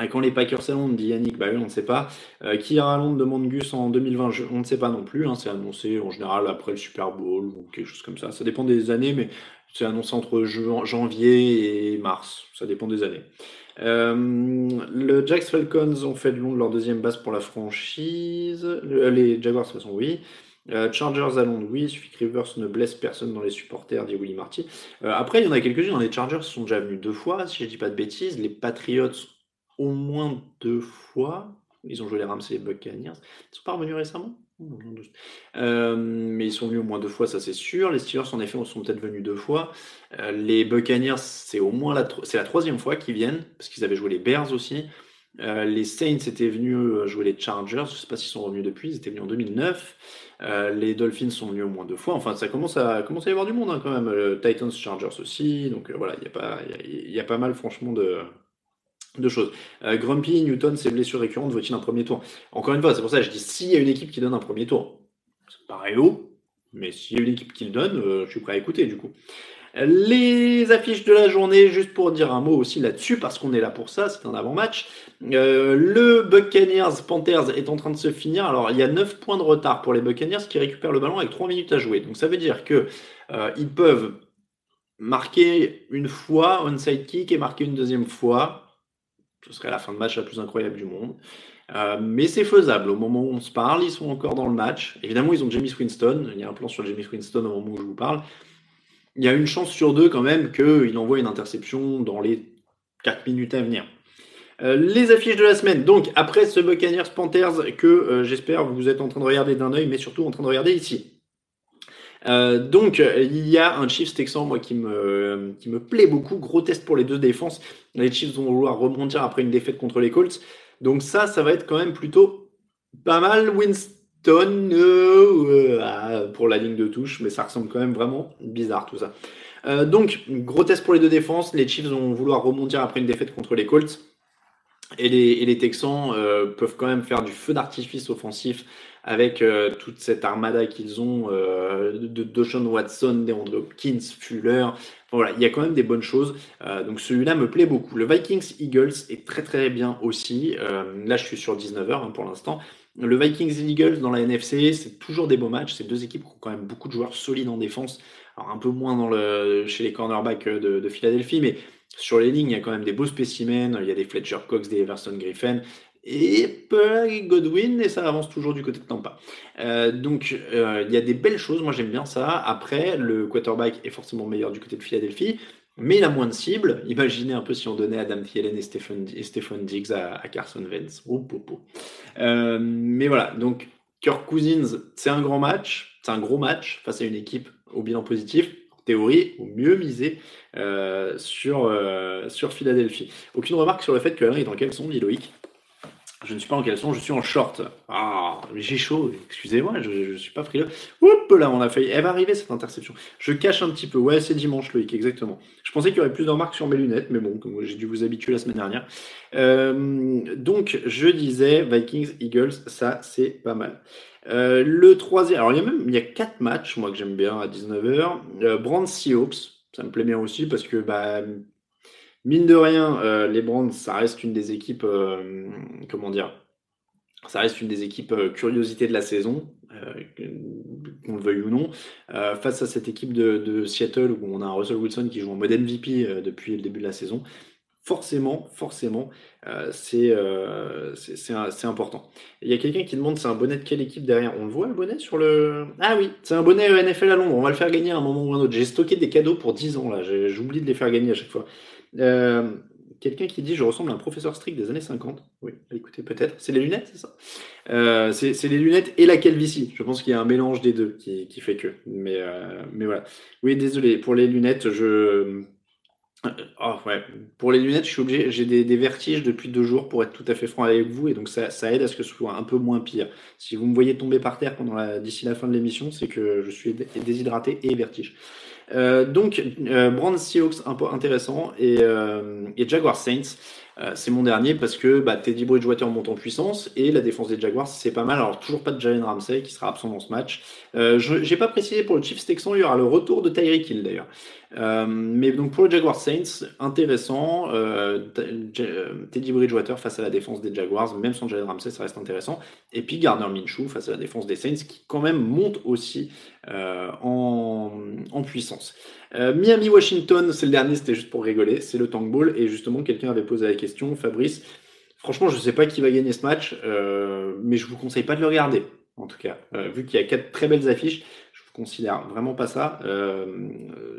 S1: Et quand les Packers à Londres, dit Yannick, bah oui, on ne sait pas. qui ira à Londres demande Gus en 2020, on ne sait pas non plus. Hein, c'est annoncé en général après le Super Bowl ou quelque chose comme ça. Ça dépend des années, mais c'est annoncé entre janvier et mars, ça dépend des années. Euh, le Jacks Falcons ont fait de Londres leur deuxième base pour la franchise. les Jaguars, de toute façon, oui. Euh, Chargers à Londres, oui, il suffit que Rivers ne blesse personne dans les supporters, dit Willy Marty. Euh, après, il y en a quelques-uns dans les Chargers sont déjà venus deux fois, si je dis pas de bêtises. Les Patriots, au moins deux fois. Ils ont joué les Rams et les Buccaneers. Ils sont pas revenus récemment? Euh, mais ils sont venus au moins deux fois, ça c'est sûr. Les Steelers, en effet, sont peut-être venus deux fois. les Buccaneers, c'est au moins la, la troisième fois qu'ils viennent, parce qu'ils avaient joué les Bears aussi. les Saints étaient venus jouer les Chargers, je sais pas s'ils sont revenus depuis, ils étaient venus en 2009. Euh, les Dolphins sont venus au moins deux fois. Enfin, ça commence à, commence à y avoir du monde hein, quand même. Titans, Chargers aussi. Donc euh, voilà, il y, y, a pas mal franchement de, de choses. Euh, Grumpy, Newton, ses blessures récurrentes, vaut-il un premier tour? Encore une fois, c'est pour ça que je dis s'il y a une équipe qui donne un premier tour, ça paraît haut, mais s'il y a une équipe qui le donne, je suis prêt à écouter du coup. Les affiches de la journée, juste pour dire un mot aussi là-dessus, parce qu'on est là pour ça, c'est un avant-match. Euh, le Buccaneers Panthers est en train de se finir. Alors, il y a 9 points de retard pour les Buccaneers qui récupèrent le ballon avec 3 minutes à jouer. Donc, ça veut dire que euh, ils peuvent marquer une fois onside kick et marquer une deuxième fois. Ce serait la fin de match la plus incroyable du monde. Euh, mais c'est faisable. Au moment où on se parle, ils sont encore dans le match. Évidemment, ils ont Jamie Winston. Il y a un plan sur Jamie Winston au moment où je vous parle il y a une chance sur deux quand même qu'il envoie une interception dans les 4 minutes à venir. Euh, les affiches de la semaine. Donc, après ce Buccaneers Panthers que euh, j'espère vous êtes en train de regarder d'un œil, mais surtout en train de regarder ici. Euh, donc, il y a un Chiefs Texan, moi, qui me, qui me plaît beaucoup. Gros test pour les deux défenses. Les Chiefs vont vouloir rebondir après une défaite contre les Colts. Donc, ça, ça va être quand même plutôt pas mal. Winston euh, ah, pour la ligne de touche, mais ça ressemble quand même vraiment bizarre tout ça. Euh, donc, gros test pour les deux défenses. Les Chiefs vont vouloir rebondir après une défaite contre les Colts. Et les, Texans euh, peuvent quand même faire du feu d'artifice offensif avec toute cette armada qu'ils ont de Doshan Watson, DeAndre Hopkins, Fuller. voilà, il y a quand même des bonnes choses. donc celui-là me plaît beaucoup. Le Vikings Eagles est très très bien aussi. là, je suis sur 19h hein, pour l'instant. Le Vikings Eagles dans la NFC, c'est toujours des beaux matchs. C'est deux équipes qui ont quand même beaucoup de joueurs solides en défense. Alors un peu moins dans le, chez les cornerbacks de, Philadelphie, mais sur les lignes, il y a quand même des beaux spécimens. Il y a des Fletcher Cox, des Everson Griffin et Godwin, et ça avance toujours du côté de Tampa. Euh, donc euh, il y a des belles choses, moi j'aime bien ça. Après, le quarterback est forcément meilleur du côté de Philadelphie mais il a moins de cibles. Imaginez un peu si on donnait Adam Thielen et Stephen, Diggs à, Carson Wentz. Euh, mais voilà, donc Kirk Cousins, c'est un grand match, c'est un gros match face à une équipe au bilan positif. En théorie, au mieux miser sur, sur Philadelphie. Aucune remarque sur le fait que est dans quel son, dit je ne suis pas en caleçon, je suis en short. Ah, j'ai chaud, excusez-moi, je ne suis pas frileux. Oups, là, on a failli. Elle va arriver cette interception. Je cache un petit peu. Ouais, c'est dimanche, Loïc, exactement. Je pensais qu'il y aurait plus de sur mes lunettes, mais bon, j'ai dû vous habituer la semaine dernière. Euh, donc, je disais, Vikings, Eagles, ça, c'est pas mal. Euh, le troisième, alors il y a même il y a quatre matchs, moi, que j'aime bien à 19h. Euh, Brand Seahawks, ça me plaît bien aussi parce que bah, Mine de rien, euh, les Brands, ça reste une des équipes, euh, comment dire, ça reste une des équipes euh, curiosité de la saison, qu'on le veuille ou non. face à cette équipe de, Seattle où on a Russell Wilson qui joue en mode MVP depuis le début de la saison, forcément, forcément, c'est important. Il y a quelqu'un qui demande c'est un bonnet de quelle équipe derrière? On le voit le bonnet sur le. Ah oui, c'est un bonnet NFL à Londres. On va le faire gagner à un moment ou un autre. J'ai stocké des cadeaux pour 10 ans là. J'oublie de les faire gagner à chaque fois. Euh, quelqu'un qui dit je ressemble à un professeur strict des années 50. Oui, écoutez, peut-être. C'est les lunettes, c'est ça? Euh, C'est les lunettes et la calvitie. Je pense qu'il y a un mélange des deux qui, qui fait que. Mais, euh, mais voilà. Oui, désolé. Pour les lunettes, je. Oh. Pour les lunettes, je suis obligé. J'ai des, vertiges depuis deux jours pour être tout à fait franc avec vous. Et donc, ça, ça aide à ce que ce soit un peu moins pire. Si vous me voyez tomber par terre d'ici la fin de l'émission, c'est que je suis déshydraté et vertige. Euh, donc, euh, Brand Seahawks, un peu intéressant, et, euh, Jaguar Saints. Euh, c'est mon dernier parce que bah, Teddy Bridgewater monte en puissance et la défense des Jaguars, c'est pas mal. Alors, toujours pas de Jalen Ramsey qui sera absent dans ce match. Je J'ai pas précisé pour le Chiefs Texans, il y aura le retour de Tyreek Hill d'ailleurs. Euh, mais donc pour le Jaguars Saints, intéressant. Teddy Bridgewater face à la défense des Jaguars, même sans Jalen Ramsey, ça reste intéressant. Et puis Gardner Minshew face à la défense des Saints qui quand même monte aussi en, en puissance. Euh, Miami-Washington, c'est le dernier, c'était juste pour rigoler, c'est le Tank Ball. Et justement, quelqu'un avait posé la question, Fabrice. Franchement, je ne sais pas qui va gagner ce match, euh, mais je vous conseille pas de le regarder. en tout cas. vu qu'il y a quatre très belles affiches, considère vraiment pas ça. Euh,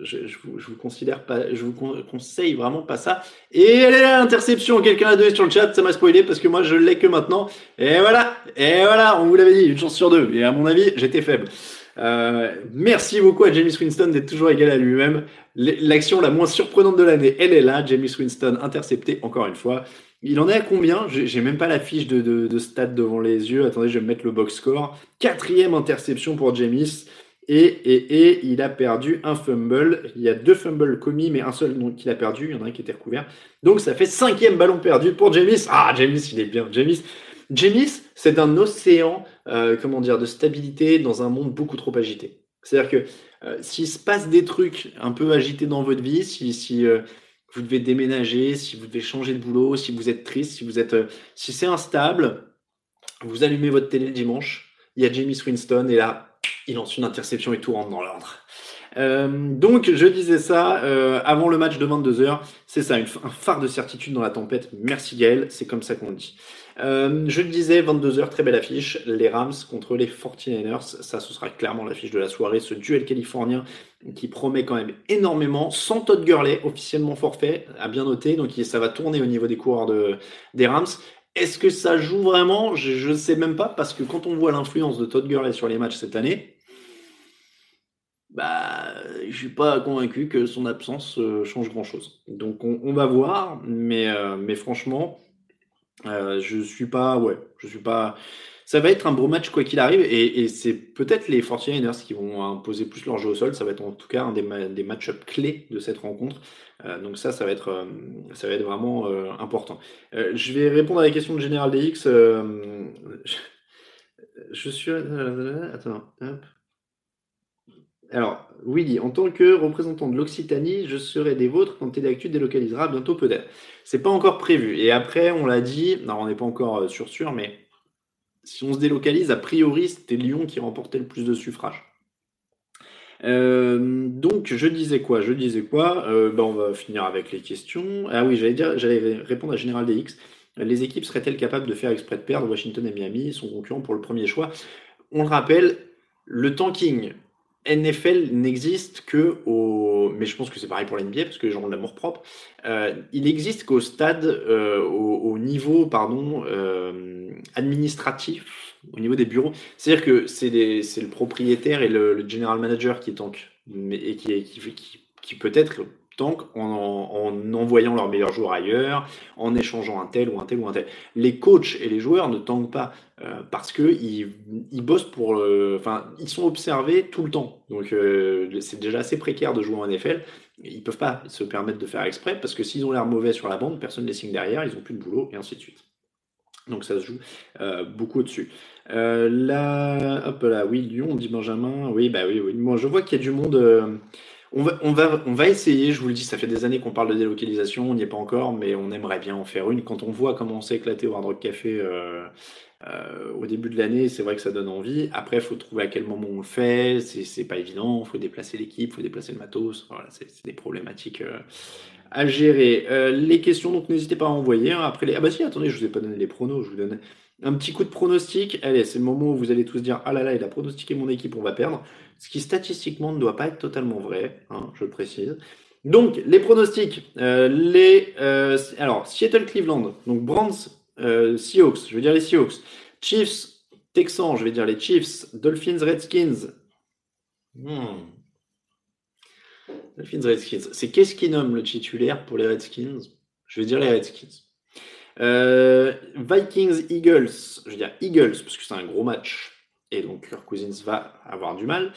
S1: je, vous, je, vous, considère pas, je vous conseille vraiment pas ça. Et elle est là, l'interception. Quelqu'un a donné sur le chat, ça m'a spoilé parce que moi je l'ai que maintenant. Et voilà, et voilà, on vous l'avait dit, une chance sur deux. Et à mon avis, j'étais faible. Euh, merci beaucoup à James Winston d'être toujours égal à lui-même. L'action la moins surprenante de l'année, elle est là. James Winston intercepté encore une fois. Il en est à combien? J'ai même pas la fiche de, de, stade devant les yeux. Attendez, je vais mettre le box score. Quatrième interception pour James. Et, et, et, il a perdu un fumble. Il y a deux fumbles commis, mais un seul qu'il a perdu. Il y en a un qui était recouvert. Donc ça fait cinquième ballon perdu pour James. Ah, James, il est bien. James, James c'est un océan, euh, comment dire, de stabilité dans un monde beaucoup trop agité. C'est-à-dire que euh, s'il se passe des trucs un peu agités dans votre vie, si, euh, vous devez déménager, si vous devez changer de boulot, si vous êtes triste, si vous êtes, si c'est instable, vous allumez votre télé dimanche. Il y a James Winston et là, il lance une interception et tout rentre dans l'ordre. Euh, donc je disais ça euh, avant le match de 22h, c'est ça, un phare de certitude dans la tempête. Merci Gaël, c'est comme ça qu'on dit. Euh, je le disais, 22h, très belle affiche, les Rams contre les 49ers, ça ce sera clairement l'affiche de la soirée, ce duel californien qui promet quand même énormément, sans Todd Gurley, officiellement forfait, à bien noter, donc ça va tourner au niveau des coureurs de, des Rams. Est-ce que ça joue vraiment? Je ne sais même pas, parce que quand on voit l'influence de Todd Gurley sur les matchs cette année, bah, je suis pas convaincu que son absence euh, change grand-chose. Donc on, va voir, mais, euh, franchement, euh, je suis pas, ouais, je suis pas. Ça va être un beau match quoi qu'il arrive, et, c'est peut-être les 49ers qui vont imposer plus leur jeu au sol. Ça va être en tout cas un des, des match-ups clés de cette rencontre. Donc ça, ça va être, être vraiment important. je vais répondre à la question de Général DX. Je, suis. Attends. Alors, Willy, en tant que représentant de l'Occitanie, je serai des vôtres quand Téléactu délocalisera bientôt peut-être. C'est pas encore prévu. Et après, on l'a dit, non, on n'est pas encore euh, sûr sûr, mais si on se délocalise, a priori, c'était Lyon qui remportait le plus de suffrages. Euh, donc, je disais quoi? Je disais quoi? Euh, ben, On va finir avec les questions. Ah oui, j'allais dire, j'allais répondre à Général DX. Les équipes seraient-elles capables de faire exprès de perdre Washington et Miami, son concurrent pour le premier choix On le rappelle, le tanking NFL n'existe que au, mais je pense que c'est pareil pour l'NBA parce que les gens ont l'amour propre. Euh, il n'existe qu'au stade, euh, au, niveau, pardon, administratif, au niveau des bureaux. C'est-à-dire que c'est le propriétaire et le, general manager qui tank, mais, et qui, peut-être tank en, en, envoyant leurs meilleurs joueurs ailleurs, en échangeant un tel ou un tel ou un tel. Les coachs et les joueurs ne tankent pas euh, parce que ils, ils, bossent pour, enfin, ils sont observés tout le temps. Donc euh, c'est déjà assez précaire de jouer en NFL. Ils peuvent pas se permettre de faire exprès parce que s'ils ont l'air mauvais sur la bande, personne ne les signe derrière, ils ont plus de boulot et ainsi de suite. Donc ça se joue euh, beaucoup au-dessus. là, hop là, oui, Lyon, dit Benjamin. Oui, bah oui, oui. Moi, je vois qu'il y a du monde. On va, on, va, on va essayer, je vous le dis, ça fait des années qu'on parle de délocalisation, on n'y est pas encore, mais on aimerait bien en faire une. Quand on voit comment on s'est éclaté au Hard Rock Café euh, euh, au début de l'année, c'est vrai que ça donne envie. Après, il faut trouver à quel moment on le fait, c'est pas évident, il faut déplacer l'équipe, il faut déplacer le matos, voilà, c'est des problématiques euh, à gérer. les questions, donc n'hésitez pas à envoyer. Hein. Après les... Ah bah si, attendez, je vous ai pas donné les pronos, je vous donne un petit coup de pronostic. Allez, c'est le moment où vous allez tous dire, ah là là, il a pronostiqué mon équipe, on va perdre ce qui statistiquement ne doit pas être totalement vrai, hein, je le précise. Donc, les pronostics, euh, les, euh, alors, Seattle-Cleveland, donc Brands, euh, Seahawks, je veux dire les Seahawks, Chiefs, Texans, je vais dire les Chiefs, Dolphins, Redskins. Hmm. Redskins. C'est qu'est-ce qui nomme le titulaire pour les Redskins? Je vais dire les Redskins. Vikings, Eagles, je veux dire Eagles, parce que c'est un gros match et donc Kirk Cousins va avoir du mal.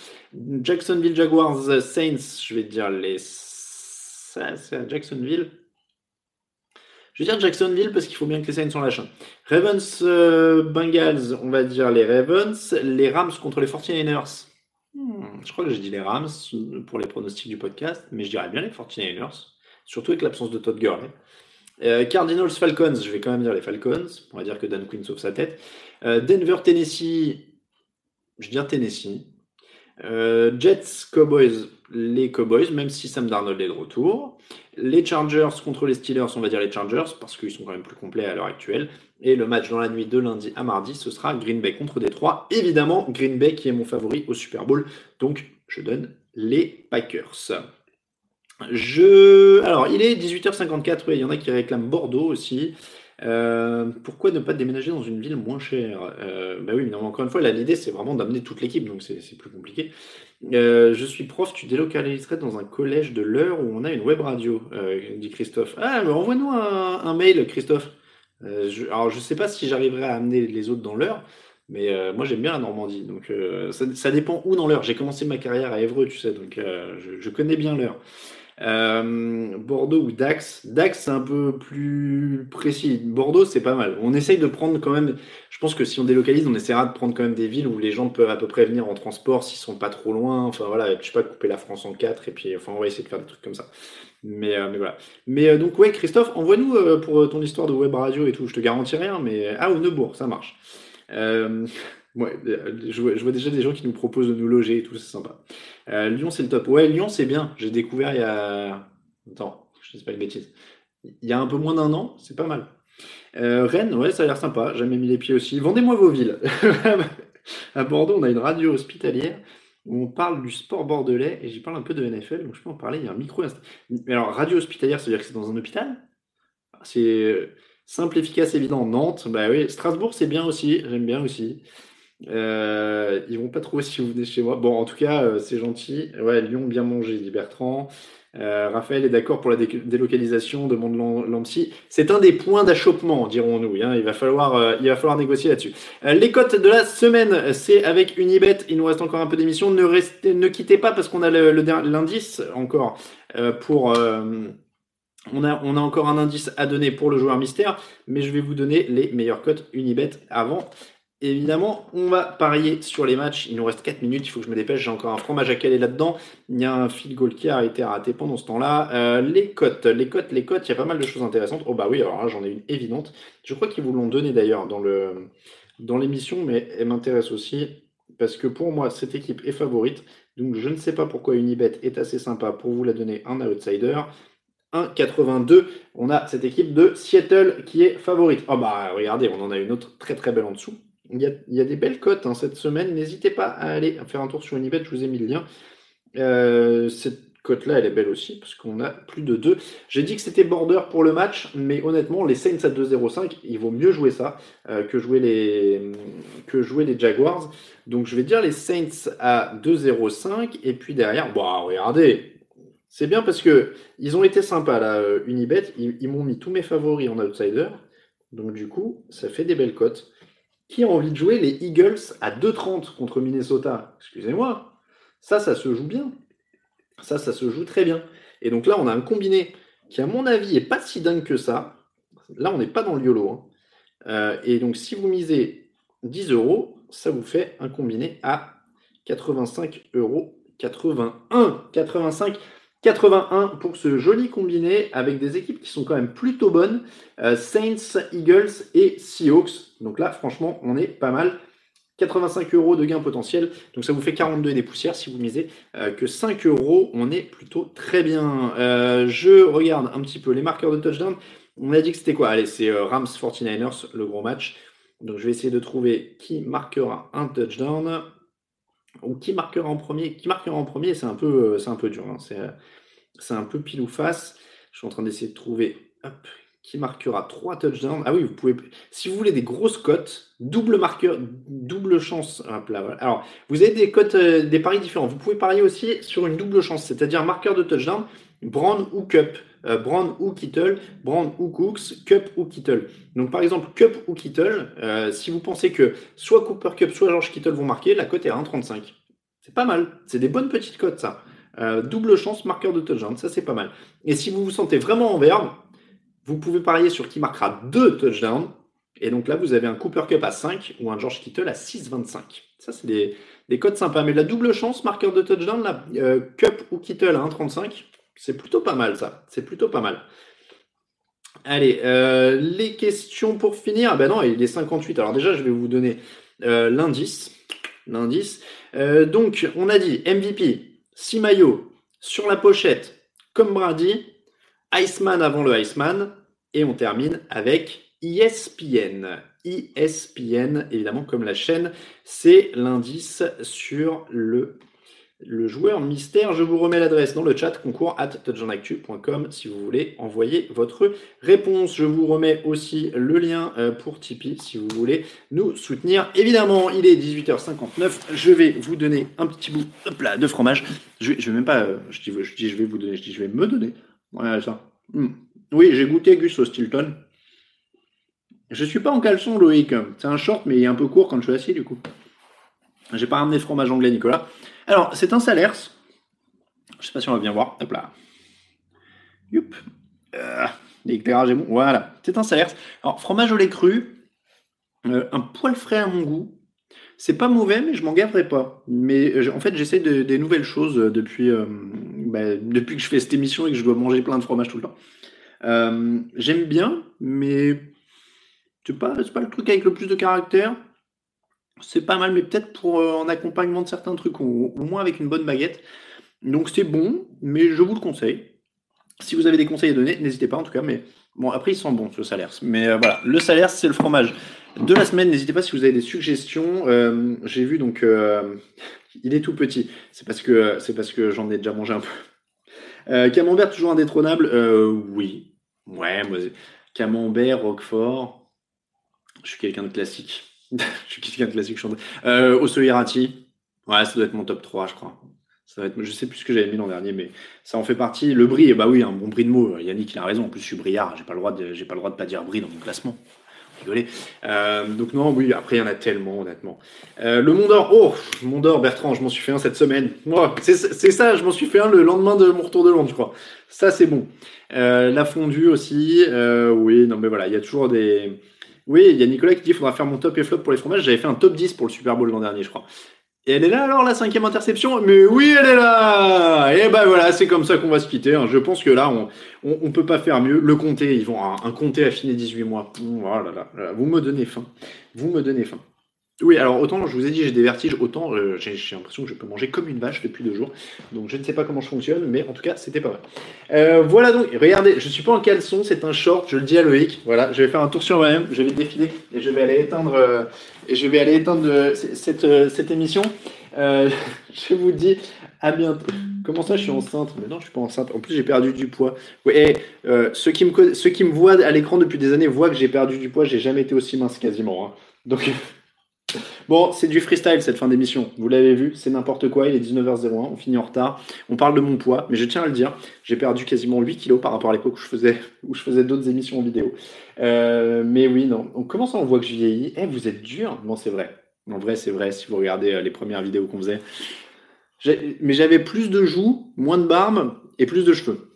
S1: Jacksonville Jaguars Saints, je vais dire les. C'est à Jacksonville. Je vais dire Jacksonville parce qu'il faut bien que les Saints sont lâchent. Ravens euh, Bengals, on va dire les Ravens. Les Rams contre les 49ers. Hmm, je crois que j'ai dit les Rams pour les pronostics du podcast, mais je dirais bien les 49ers, surtout avec l'absence de Todd Gurley. Euh, Cardinals Falcons, je vais quand même dire les Falcons. On va dire que Dan Quinn sauve sa tête. Euh, Denver Tennessee, je viens Tennessee. Jets, Cowboys, les Cowboys, même si Sam Darnold est de retour. Les Chargers contre les Steelers, on va dire les Chargers, parce qu'ils sont quand même plus complets à l'heure actuelle. Et le match dans la nuit de lundi à mardi, ce sera Green Bay contre Détroit. Évidemment, Green Bay qui est mon favori au Super Bowl. Donc, je donne les Packers. Je... Alors, il est 18h54, il y en a qui réclament Bordeaux aussi. Euh, pourquoi ne pas déménager dans une ville moins chère? Euh, Bah oui, mais encore une fois, l'idée c'est vraiment d'amener toute l'équipe, donc c'est plus compliqué. Euh, je suis prof, tu délocaliserais dans un collège de l'heure où on a une web radio, dit Christophe. Ah, mais envoie-nous un, mail, Christophe. Alors, je sais pas si j'arriverai à amener les autres dans l'heure, mais moi j'aime bien la Normandie, donc ça, dépend où dans l'heure. J'ai commencé ma carrière à Évreux, tu sais, donc je, je connais bien l'heure. Euh, Bordeaux ou Dax? Dax, c'est un peu plus précis. Bordeaux, c'est pas mal. On essaye de prendre quand même. Je pense que si on délocalise, on essaiera de prendre quand même des villes où les gens peuvent à peu près venir en transport s'ils sont pas trop loin. Enfin voilà, je sais pas, couper la France en quatre et puis enfin on va essayer de faire des trucs comme ça. Mais, euh, mais voilà. Mais euh, donc ouais, Christophe, envoie-nous pour ton histoire de web radio et tout. Je te garantis rien, mais ah ou Neubourg, ça marche. Ouais, je vois, déjà des gens qui nous proposent de nous loger et tout, c'est sympa. Euh, Lyon, c'est le top. Ouais, Lyon, c'est bien. J'ai découvert il y a. Attends, je ne sais pas une bêtise. Il y a un peu moins d'un an, c'est pas mal. Euh, Rennes, ouais, ça a l'air sympa. J'ai jamais mis les pieds aussi. Vendez-moi vos villes. à Bordeaux, on a une radio hospitalière où on parle du sport bordelais et j'y parle un peu de NFL, donc je peux en parler. Il y a un micro. Mais alors, radio hospitalière, ça veut dire que c'est dans un hôpital? C'est simple, efficace, évident. Nantes, bah oui. Strasbourg, c'est bien aussi. J'aime bien aussi. Euh, ils vont pas trouver si vous venez chez moi. Bon, en tout cas, euh, c'est gentil. Ouais, Lyon bien mangé, dit Bertrand. Euh, Raphaël est d'accord pour la délocalisation, demande Lampsy. C'est un des points d'achoppement, dirons-nous. Hein. Il, va falloir, euh, il va falloir négocier là-dessus. les cotes de la semaine, c'est avec Unibet. Il nous reste encore un peu d'émission. Ne, ne quittez pas parce qu'on a l'indice encore pour. on a, on a encore un indice à donner pour le joueur mystère, mais je vais vous donner les meilleures cotes Unibet avant évidemment, on va parier sur les matchs. Il nous reste 4 minutes, il faut que je me dépêche. J'ai encore un fromage à caler là-dedans. Il y a un field goal qui a été raté pendant ce temps-là. Euh, les cotes, les cotes, les cotes, il y a pas mal de choses intéressantes. Oh bah oui, alors là, j'en ai une évidente. Je crois qu'ils vous l'ont donné d'ailleurs dans dans l'émission, mais elle m'intéresse aussi parce que pour moi, cette équipe est favorite. Donc je ne sais pas pourquoi Unibet est assez sympa pour vous la donner un outsider. 1,82. On a cette équipe de Seattle qui est favorite. Oh bah regardez, on en a une autre très très belle en dessous. Il y a, des belles cotes hein, cette semaine. N'hésitez pas à aller faire un tour sur Unibet, je vous ai mis le lien. Euh, cette cote-là, elle est belle aussi, parce qu'on a plus de 2. J'ai dit que c'était border pour le match, mais honnêtement, les Saints à 2-0-5, il vaut mieux jouer ça euh, que, jouer les, Jaguars. Donc je vais dire les Saints à 2-0-5, et puis derrière, regardez, c'est bien parce que ils ont été sympas là, euh, Unibet, ils m'ont mis tous mes favoris en outsider. Donc du coup, ça fait des belles cotes. Qui a envie de jouer les Eagles à 2,30 contre Minnesota Excusez-moi. Ça, ça se joue bien. Ça, ça se joue très bien. Et donc là, on a un combiné qui, à mon avis, est pas si dingue que ça. Là, on n'est pas dans le YOLO. Hein. Euh, et donc, si vous misez 10 euros, ça vous fait un combiné à 85 euros. 81, 85 81 pour ce joli combiné avec des équipes qui sont quand même plutôt bonnes. Euh, Saints, Eagles et Seahawks. Donc là, franchement, on est pas mal. 85 euros de gain potentiel. Donc ça vous fait 42 et des poussières. Si vous misez euh, que 5 euros, on est plutôt très bien. Euh, je regarde un petit peu les marqueurs de touchdown. On a dit que c'était quoi? Allez, c'est Rams 49ers, le gros match. Donc je vais essayer de trouver qui marquera un touchdown ou qui marquera en premier. Qui marquera en premier, c'est un peu, c'est un peu dur. Hein. C'est c'est un peu pile ou face. Je suis en train d'essayer de trouver qui marquera 3 touchdowns. Ah oui, vous pouvez. Si vous voulez des grosses cotes, double marqueur, double chance. Alors, vous avez des cotes, euh, des paris différents. Vous pouvez parier aussi sur une double chance, c'est-à-dire marqueur de touchdown, Brown ou Cup. Euh, Brown ou Kittle, Brown ou Cooks, Cup ou Kittle. Donc par exemple, Cup ou Kittle, euh, si vous pensez que soit Cooper Cup, soit George Kittle vont marquer, la cote est à 1,35. C'est pas mal. C'est des bonnes petites cotes, ça. Euh, double chance, marqueur de touchdown, ça c'est pas mal. Et si vous vous sentez vraiment en verbe, vous pouvez parier sur qui marquera deux touchdowns. Et donc là, vous avez un Cooper Cup à 5 ou un George Kittle à 6,25. Ça, c'est des, des, codes sympas. Mais la double chance, marqueur de touchdown, là, Cup ou Kittle à 1,35, c'est plutôt pas mal ça. C'est plutôt pas mal. Allez, euh, les questions pour finir. Ben non, il est 58. Alors déjà, je vais vous donner l'indice. l'indice. Euh, donc, on a dit MVP, 6 maillots sur la pochette, comme Brady, Iceman avant le Iceman, et on termine avec ESPN. ESPN, évidemment, comme la chaîne, c'est l'indice sur le le joueur mystère. Je vous remets l'adresse dans le chat concours at touchdownactu.com si vous voulez envoyer votre réponse. Je vous remets aussi le lien euh, pour Tipeee si vous voulez nous soutenir. Évidemment, il est 18h59. Je vais vous donner un petit bout de fromage. Je vais, vais même pas. Euh, je dis, je je vais vous donner. Je dis je vais me donner. Hmm. Oui, j'ai goûté Gus au Stilton. Je suis pas en caleçon, Loïc. C'est un short, mais il est un peu court quand je suis assis, du coup. J'ai pas ramené de fromage anglais, Nicolas. Alors, c'est un Salers. Je sais pas si on va bien voir. Hop là. Youp. Euh, L'éclairage est bon. Voilà. C'est un Salers. Alors, fromage au lait cru. Euh, un poil frais à mon goût. C'est pas mauvais, mais je m'en gaverai pas. Mais euh, en fait, j'essaie de, des nouvelles choses depuis, bah, depuis que je fais cette émission et que je dois manger plein de fromage tout le temps. J'aime bien, mais c'est pas, pas le truc avec le plus de caractère c'est pas mal, mais peut-être pour euh, en accompagnement de certains trucs, ou au moins avec une bonne baguette. Donc c'est bon, mais je vous le conseille. Si vous avez des conseils à donner, n'hésitez pas en tout cas. Mais bon, après ils sont bons le salaire. Mais euh, voilà, le salaire c'est le fromage de la semaine. N'hésitez pas si vous avez des suggestions. Euh, j'ai vu donc il est tout petit. C'est parce que c'est parce que j'en ai déjà mangé un peu. camembert toujours indétrônable. oui, ouais, moi camembert, roquefort. Je suis quelqu'un de classique. je suis quelqu'un de classique chanteur. Euh, ouais, ça doit être mon top 3, je crois. Ça va être, je sais plus ce que j'avais mis l'an dernier, mais ça en fait partie. Le brie, bah oui, un bon brie de mots. Yannick, il a raison. En plus, je suis briard. J'ai pas le droit de, j'ai pas le droit de pas dire brie dans mon classement. Euh, donc non, oui. Après, il y en a tellement, honnêtement. Euh, le Mont d'Or. Oh, Mont d'Or, Bertrand. Je m'en suis fait un cette semaine. Moi, c'est, ça. Je m'en suis fait un le lendemain de mon retour de Londres, je crois. Ça, c'est bon. Euh, la fondue aussi. Oui, non, mais voilà, il y a toujours des oui, il y a Nicolas qui dit qu'il faudra faire mon top et flop pour les fromages. J'avais fait un top 10 pour le Super Bowl l'an dernier, je crois. Et elle est là alors, la cinquième interception? Mais oui, elle est là Et ben voilà, c'est comme ça qu'on va se quitter. Hein. Je pense que là, on, on, peut pas faire mieux. Le comté, ils vont un, un comté affiné 18 mois. Voilà, là, vous me donnez faim. Vous me donnez faim. Oui, alors autant je vous ai dit j'ai des vertiges, autant euh, j'ai l'impression que je peux manger comme une vache depuis deux jours. Donc je ne sais pas comment je fonctionne, mais en tout cas c'était pas vrai. Euh, voilà donc, regardez, je suis pas en caleçon, c'est un short, je le dis à Loïc. Voilà, je vais faire un tour sur moi-même, je vais défiler et je vais aller éteindre euh, et je vais aller éteindre cette, cette émission. je vous dis à bientôt. Comment ça, je suis enceinte? Mais non, je suis pas enceinte. En plus, j'ai perdu du poids. et ceux, qui me, ceux qui me voient à l'écran depuis des années voient que j'ai perdu du poids. J'ai jamais été aussi mince quasiment. Hein. Donc, Bon, c'est du freestyle cette fin d'émission. Vous l'avez vu, c'est n'importe quoi. Il est 19h01, on finit en retard. On parle de mon poids, mais je tiens à le dire, j'ai perdu quasiment 8 kilos par rapport à l'époque où je faisais, d'autres émissions en vidéo. Euh, mais oui, non. Donc, comment ça on voit que je vieillis? Eh, vous êtes dur Non, c'est vrai. En vrai, c'est vrai. Si vous regardez euh, les premières vidéos qu'on faisait. Mais j'avais plus de joues, moins de barbe et plus de cheveux.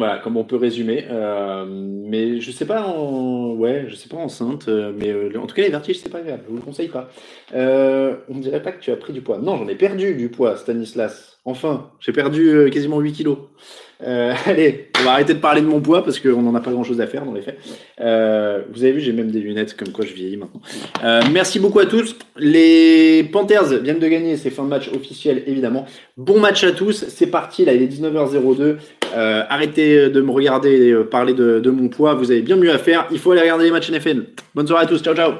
S1: Voilà, comme on peut résumer. Euh, mais je sais pas ouais, je sais pas enceinte, euh, mais euh, en tout cas les vertiges c'est pas grave, je vous le conseille pas. on ne dirait pas que tu as pris du poids. Non, j'en ai perdu du poids, Stanislas. Enfin, j'ai perdu quasiment 8 kilos. Euh, allez, on va arrêter de parler de mon poids parce qu'on n'en a pas grand chose à faire dans les faits. Euh, vous avez vu, j'ai même des lunettes comme quoi je vieillis maintenant. Euh, merci beaucoup à tous. Les Panthers viennent de gagner, c'est fin de match officiel évidemment. Bon match à tous, c'est parti, là il est 19h02. arrêtez de me regarder et parler de mon poids, vous avez bien mieux à faire. Il faut aller regarder les matchs NFL. Bonne soirée à tous, ciao ciao